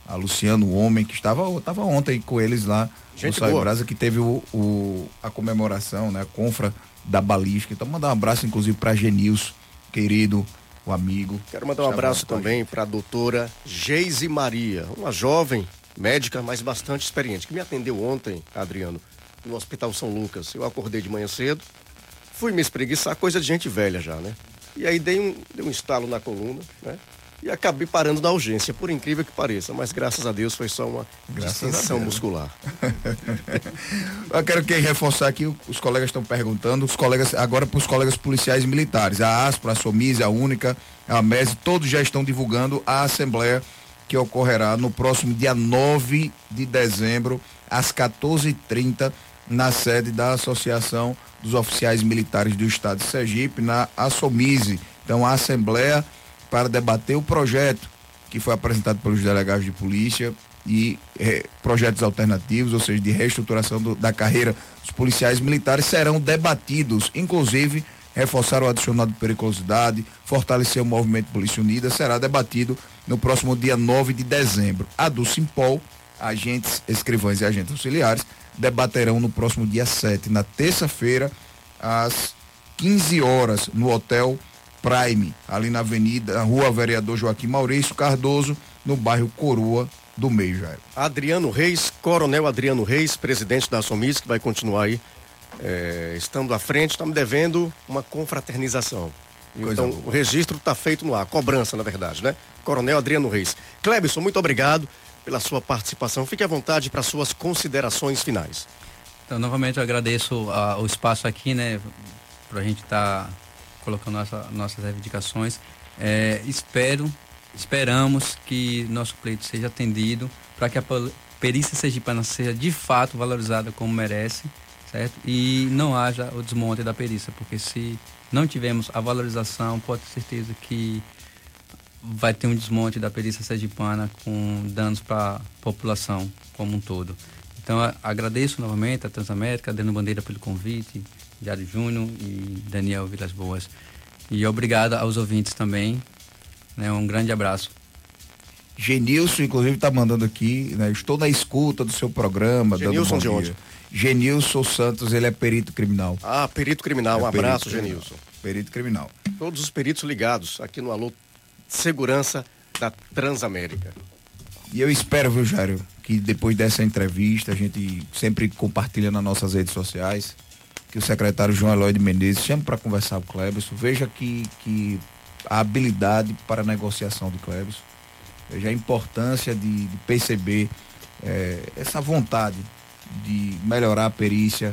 a Luciano Homem, que estava, estava ontem com eles lá Gente no. Brasa, que teve o, o- a comemoração, né? A confra da balística. Então mandar um abraço, inclusive, para Genilson, querido, o amigo. Quero mandar um abraço também para a doutora Geise Maria, uma jovem médica, mas bastante experiente, que me atendeu ontem, Adriano, no Hospital São Lucas. Eu acordei de manhã cedo, fui me espreguiçar, coisa de gente velha já, né? E aí dei um, dei um estalo na coluna, né? E acabei parando na urgência, por incrível que pareça, mas graças a Deus foi só uma distensão muscular. [LAUGHS] Eu quero que reforçar aqui, os colegas estão perguntando, os colegas, agora para os colegas policiais militares, a ASPRO, a SOMIS, a Única, a MES, todos já estão divulgando a assembleia que ocorrerá no próximo dia 9 de dezembro, às 14h30, na sede da Associação dos Oficiais Militares do Estado de Sergipe, na ASOMISE. Então, a assembleia para debater o projeto que foi apresentado pelos delegados de polícia e eh, projetos alternativos, ou seja, de reestruturação do- da carreira dos policiais militares, serão debatidos, inclusive reforçar o adicionado de periculosidade, fortalecer o movimento Polícia Unida, será debatido no próximo dia 9 de dezembro. A do Simpol, agentes, escrivães e agentes auxiliares, debaterão no próximo dia 7, na terça-feira, às 15 horas, no Hotel Prime, ali na Avenida, Rua Vereador Joaquim Maurício Cardoso, no bairro Coroa do Meio, Jair. Adriano Reis, Coronel Adriano Reis, presidente da Somis, que vai continuar aí é, estando à frente, está me devendo uma confraternização. Coisa então, boa. o registro está feito no ar, cobrança, na verdade, né? Coronel Adriano Reis. Clebson, muito obrigado pela sua participação. Fique à vontade para suas considerações finais. Então, novamente, eu agradeço a, o espaço aqui, né, para a gente estar tá colocando nossa, nossas reivindicações. É, espero, esperamos que nosso pleito seja atendido para que a perícia sergipana seja de fato valorizada como merece, certo? E não haja o desmonte da perícia, porque se não tivermos a valorização, pode ter certeza que vai ter um desmonte da perícia sergipana com danos para a população como um todo. Então agradeço novamente a Transamérica, Dando Bandeira pelo convite, Diário Júnior e Daniel Vilas Boas. E obrigado aos ouvintes também. Né, um grande abraço. Genilson, inclusive, está mandando aqui, né, estou na escuta do seu programa. Genilson de onde? Genilson Santos, ele é perito criminal. Ah, perito criminal. É um abraço, criminal. Genilson. Perito criminal. Todos os peritos ligados aqui no Alô Segurança da Transamérica. E eu espero, viu, Jário, que depois dessa entrevista a gente sempre compartilha nas nossas redes sociais que o secretário João Eloy de Menezes chame para conversar com o Clebson, veja que, que a habilidade para a negociação do Clebson, veja a importância de, de perceber é, essa vontade de melhorar a perícia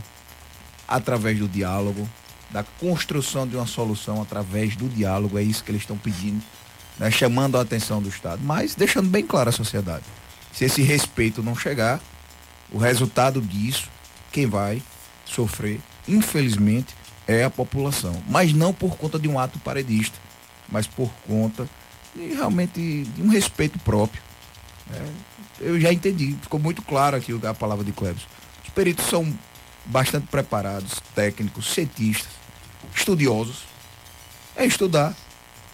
através do diálogo, da construção de uma solução através do diálogo, é isso que eles estão pedindo né, chamando a atenção do Estado, mas deixando bem claro à sociedade. Se esse respeito não chegar, o resultado disso, quem vai sofrer, infelizmente, é a população. Mas não por conta de um ato paredista, mas por conta de realmente de um respeito próprio. É, eu já entendi, ficou muito claro aqui a palavra de Clebson. Os peritos são bastante preparados, técnicos, cientistas, estudiosos. É estudar,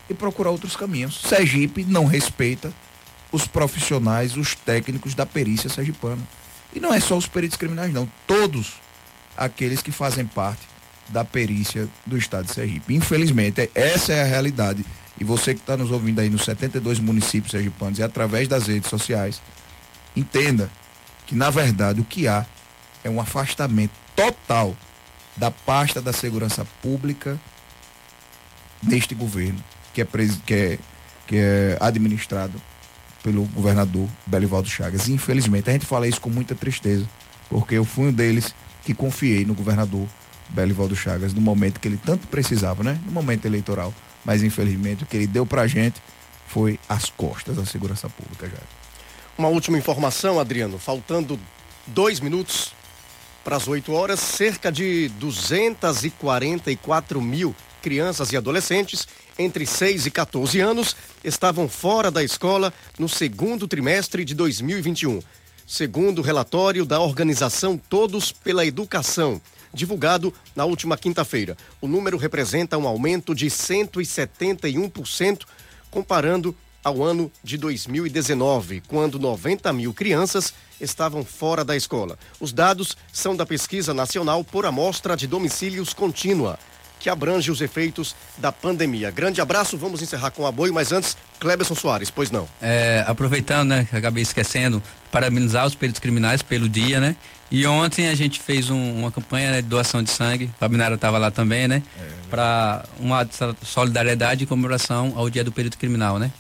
e procurar outros caminhos. Sergipe não respeita os profissionais, os técnicos da perícia sergipana. E não é só os peritos criminais, não. Todos aqueles que fazem parte da perícia do Estado de Sergipe. Infelizmente, essa é a realidade. E você que está nos ouvindo aí nos 72 municípios sergipanos e através das redes sociais, entenda que, na verdade, o que há é um afastamento total da pasta da segurança pública deste governo que é, que é, que é administrado pelo governador Belivaldo Chagas. Infelizmente, a gente fala isso com muita tristeza, porque eu fui um deles que confiei no governador Belivaldo Chagas no momento que ele tanto precisava, né? No momento eleitoral. Mas infelizmente o que ele deu pra gente foi as costas da segurança pública já. Uma última informação, Adriano, faltando dois minutos para as 8 horas, cerca de 244 mil crianças e adolescentes entre 6 e 14 anos estavam fora da escola no segundo trimestre de 2021, segundo o relatório da organização Todos pela Educação, divulgado na última quinta-feira. O número representa um aumento de 171% comparando ao ano de 2019, quando 90 mil crianças estavam fora da escola. Os dados são da Pesquisa Nacional por Amostra de Domicílios Contínua que abrange os efeitos da pandemia. Grande abraço, vamos encerrar com apoio, mas antes, Cleberson Soares, pois não. É, aproveitando, né, que acabei esquecendo, parabenizar os peritos criminais pelo dia, né? E ontem a gente fez um, uma campanha né, de doação de sangue, a Binara estava lá também, né? É, Para uma solidariedade e comemoração ao dia do perito criminal, né?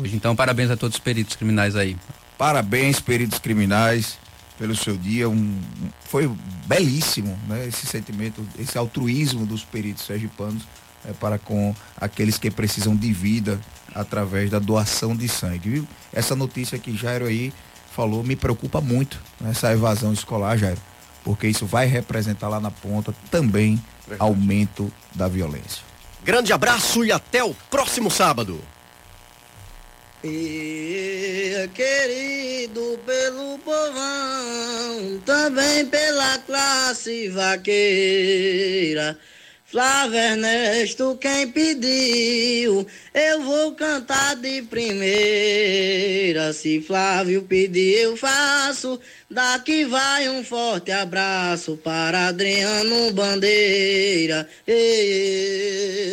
Hoje, então, parabéns a todos os peritos criminais aí. Parabéns, peritos criminais pelo seu dia. Um, foi belíssimo né, esse sentimento, esse altruísmo dos peritos sergipanos é, para com aqueles que precisam de vida através da doação de sangue. Viu? Essa notícia que Jairo aí falou me preocupa muito, né, essa evasão escolar, Jairo, porque isso vai representar lá na ponta também Verdade. aumento da violência. Grande abraço e até o próximo sábado. E querido pelo povão, também pela classe vaqueira, Flávio Ernesto, quem pediu, eu vou cantar de primeira. Se Flávio pedir, eu faço. Daqui vai um forte abraço para Adriano Bandeira. Ei,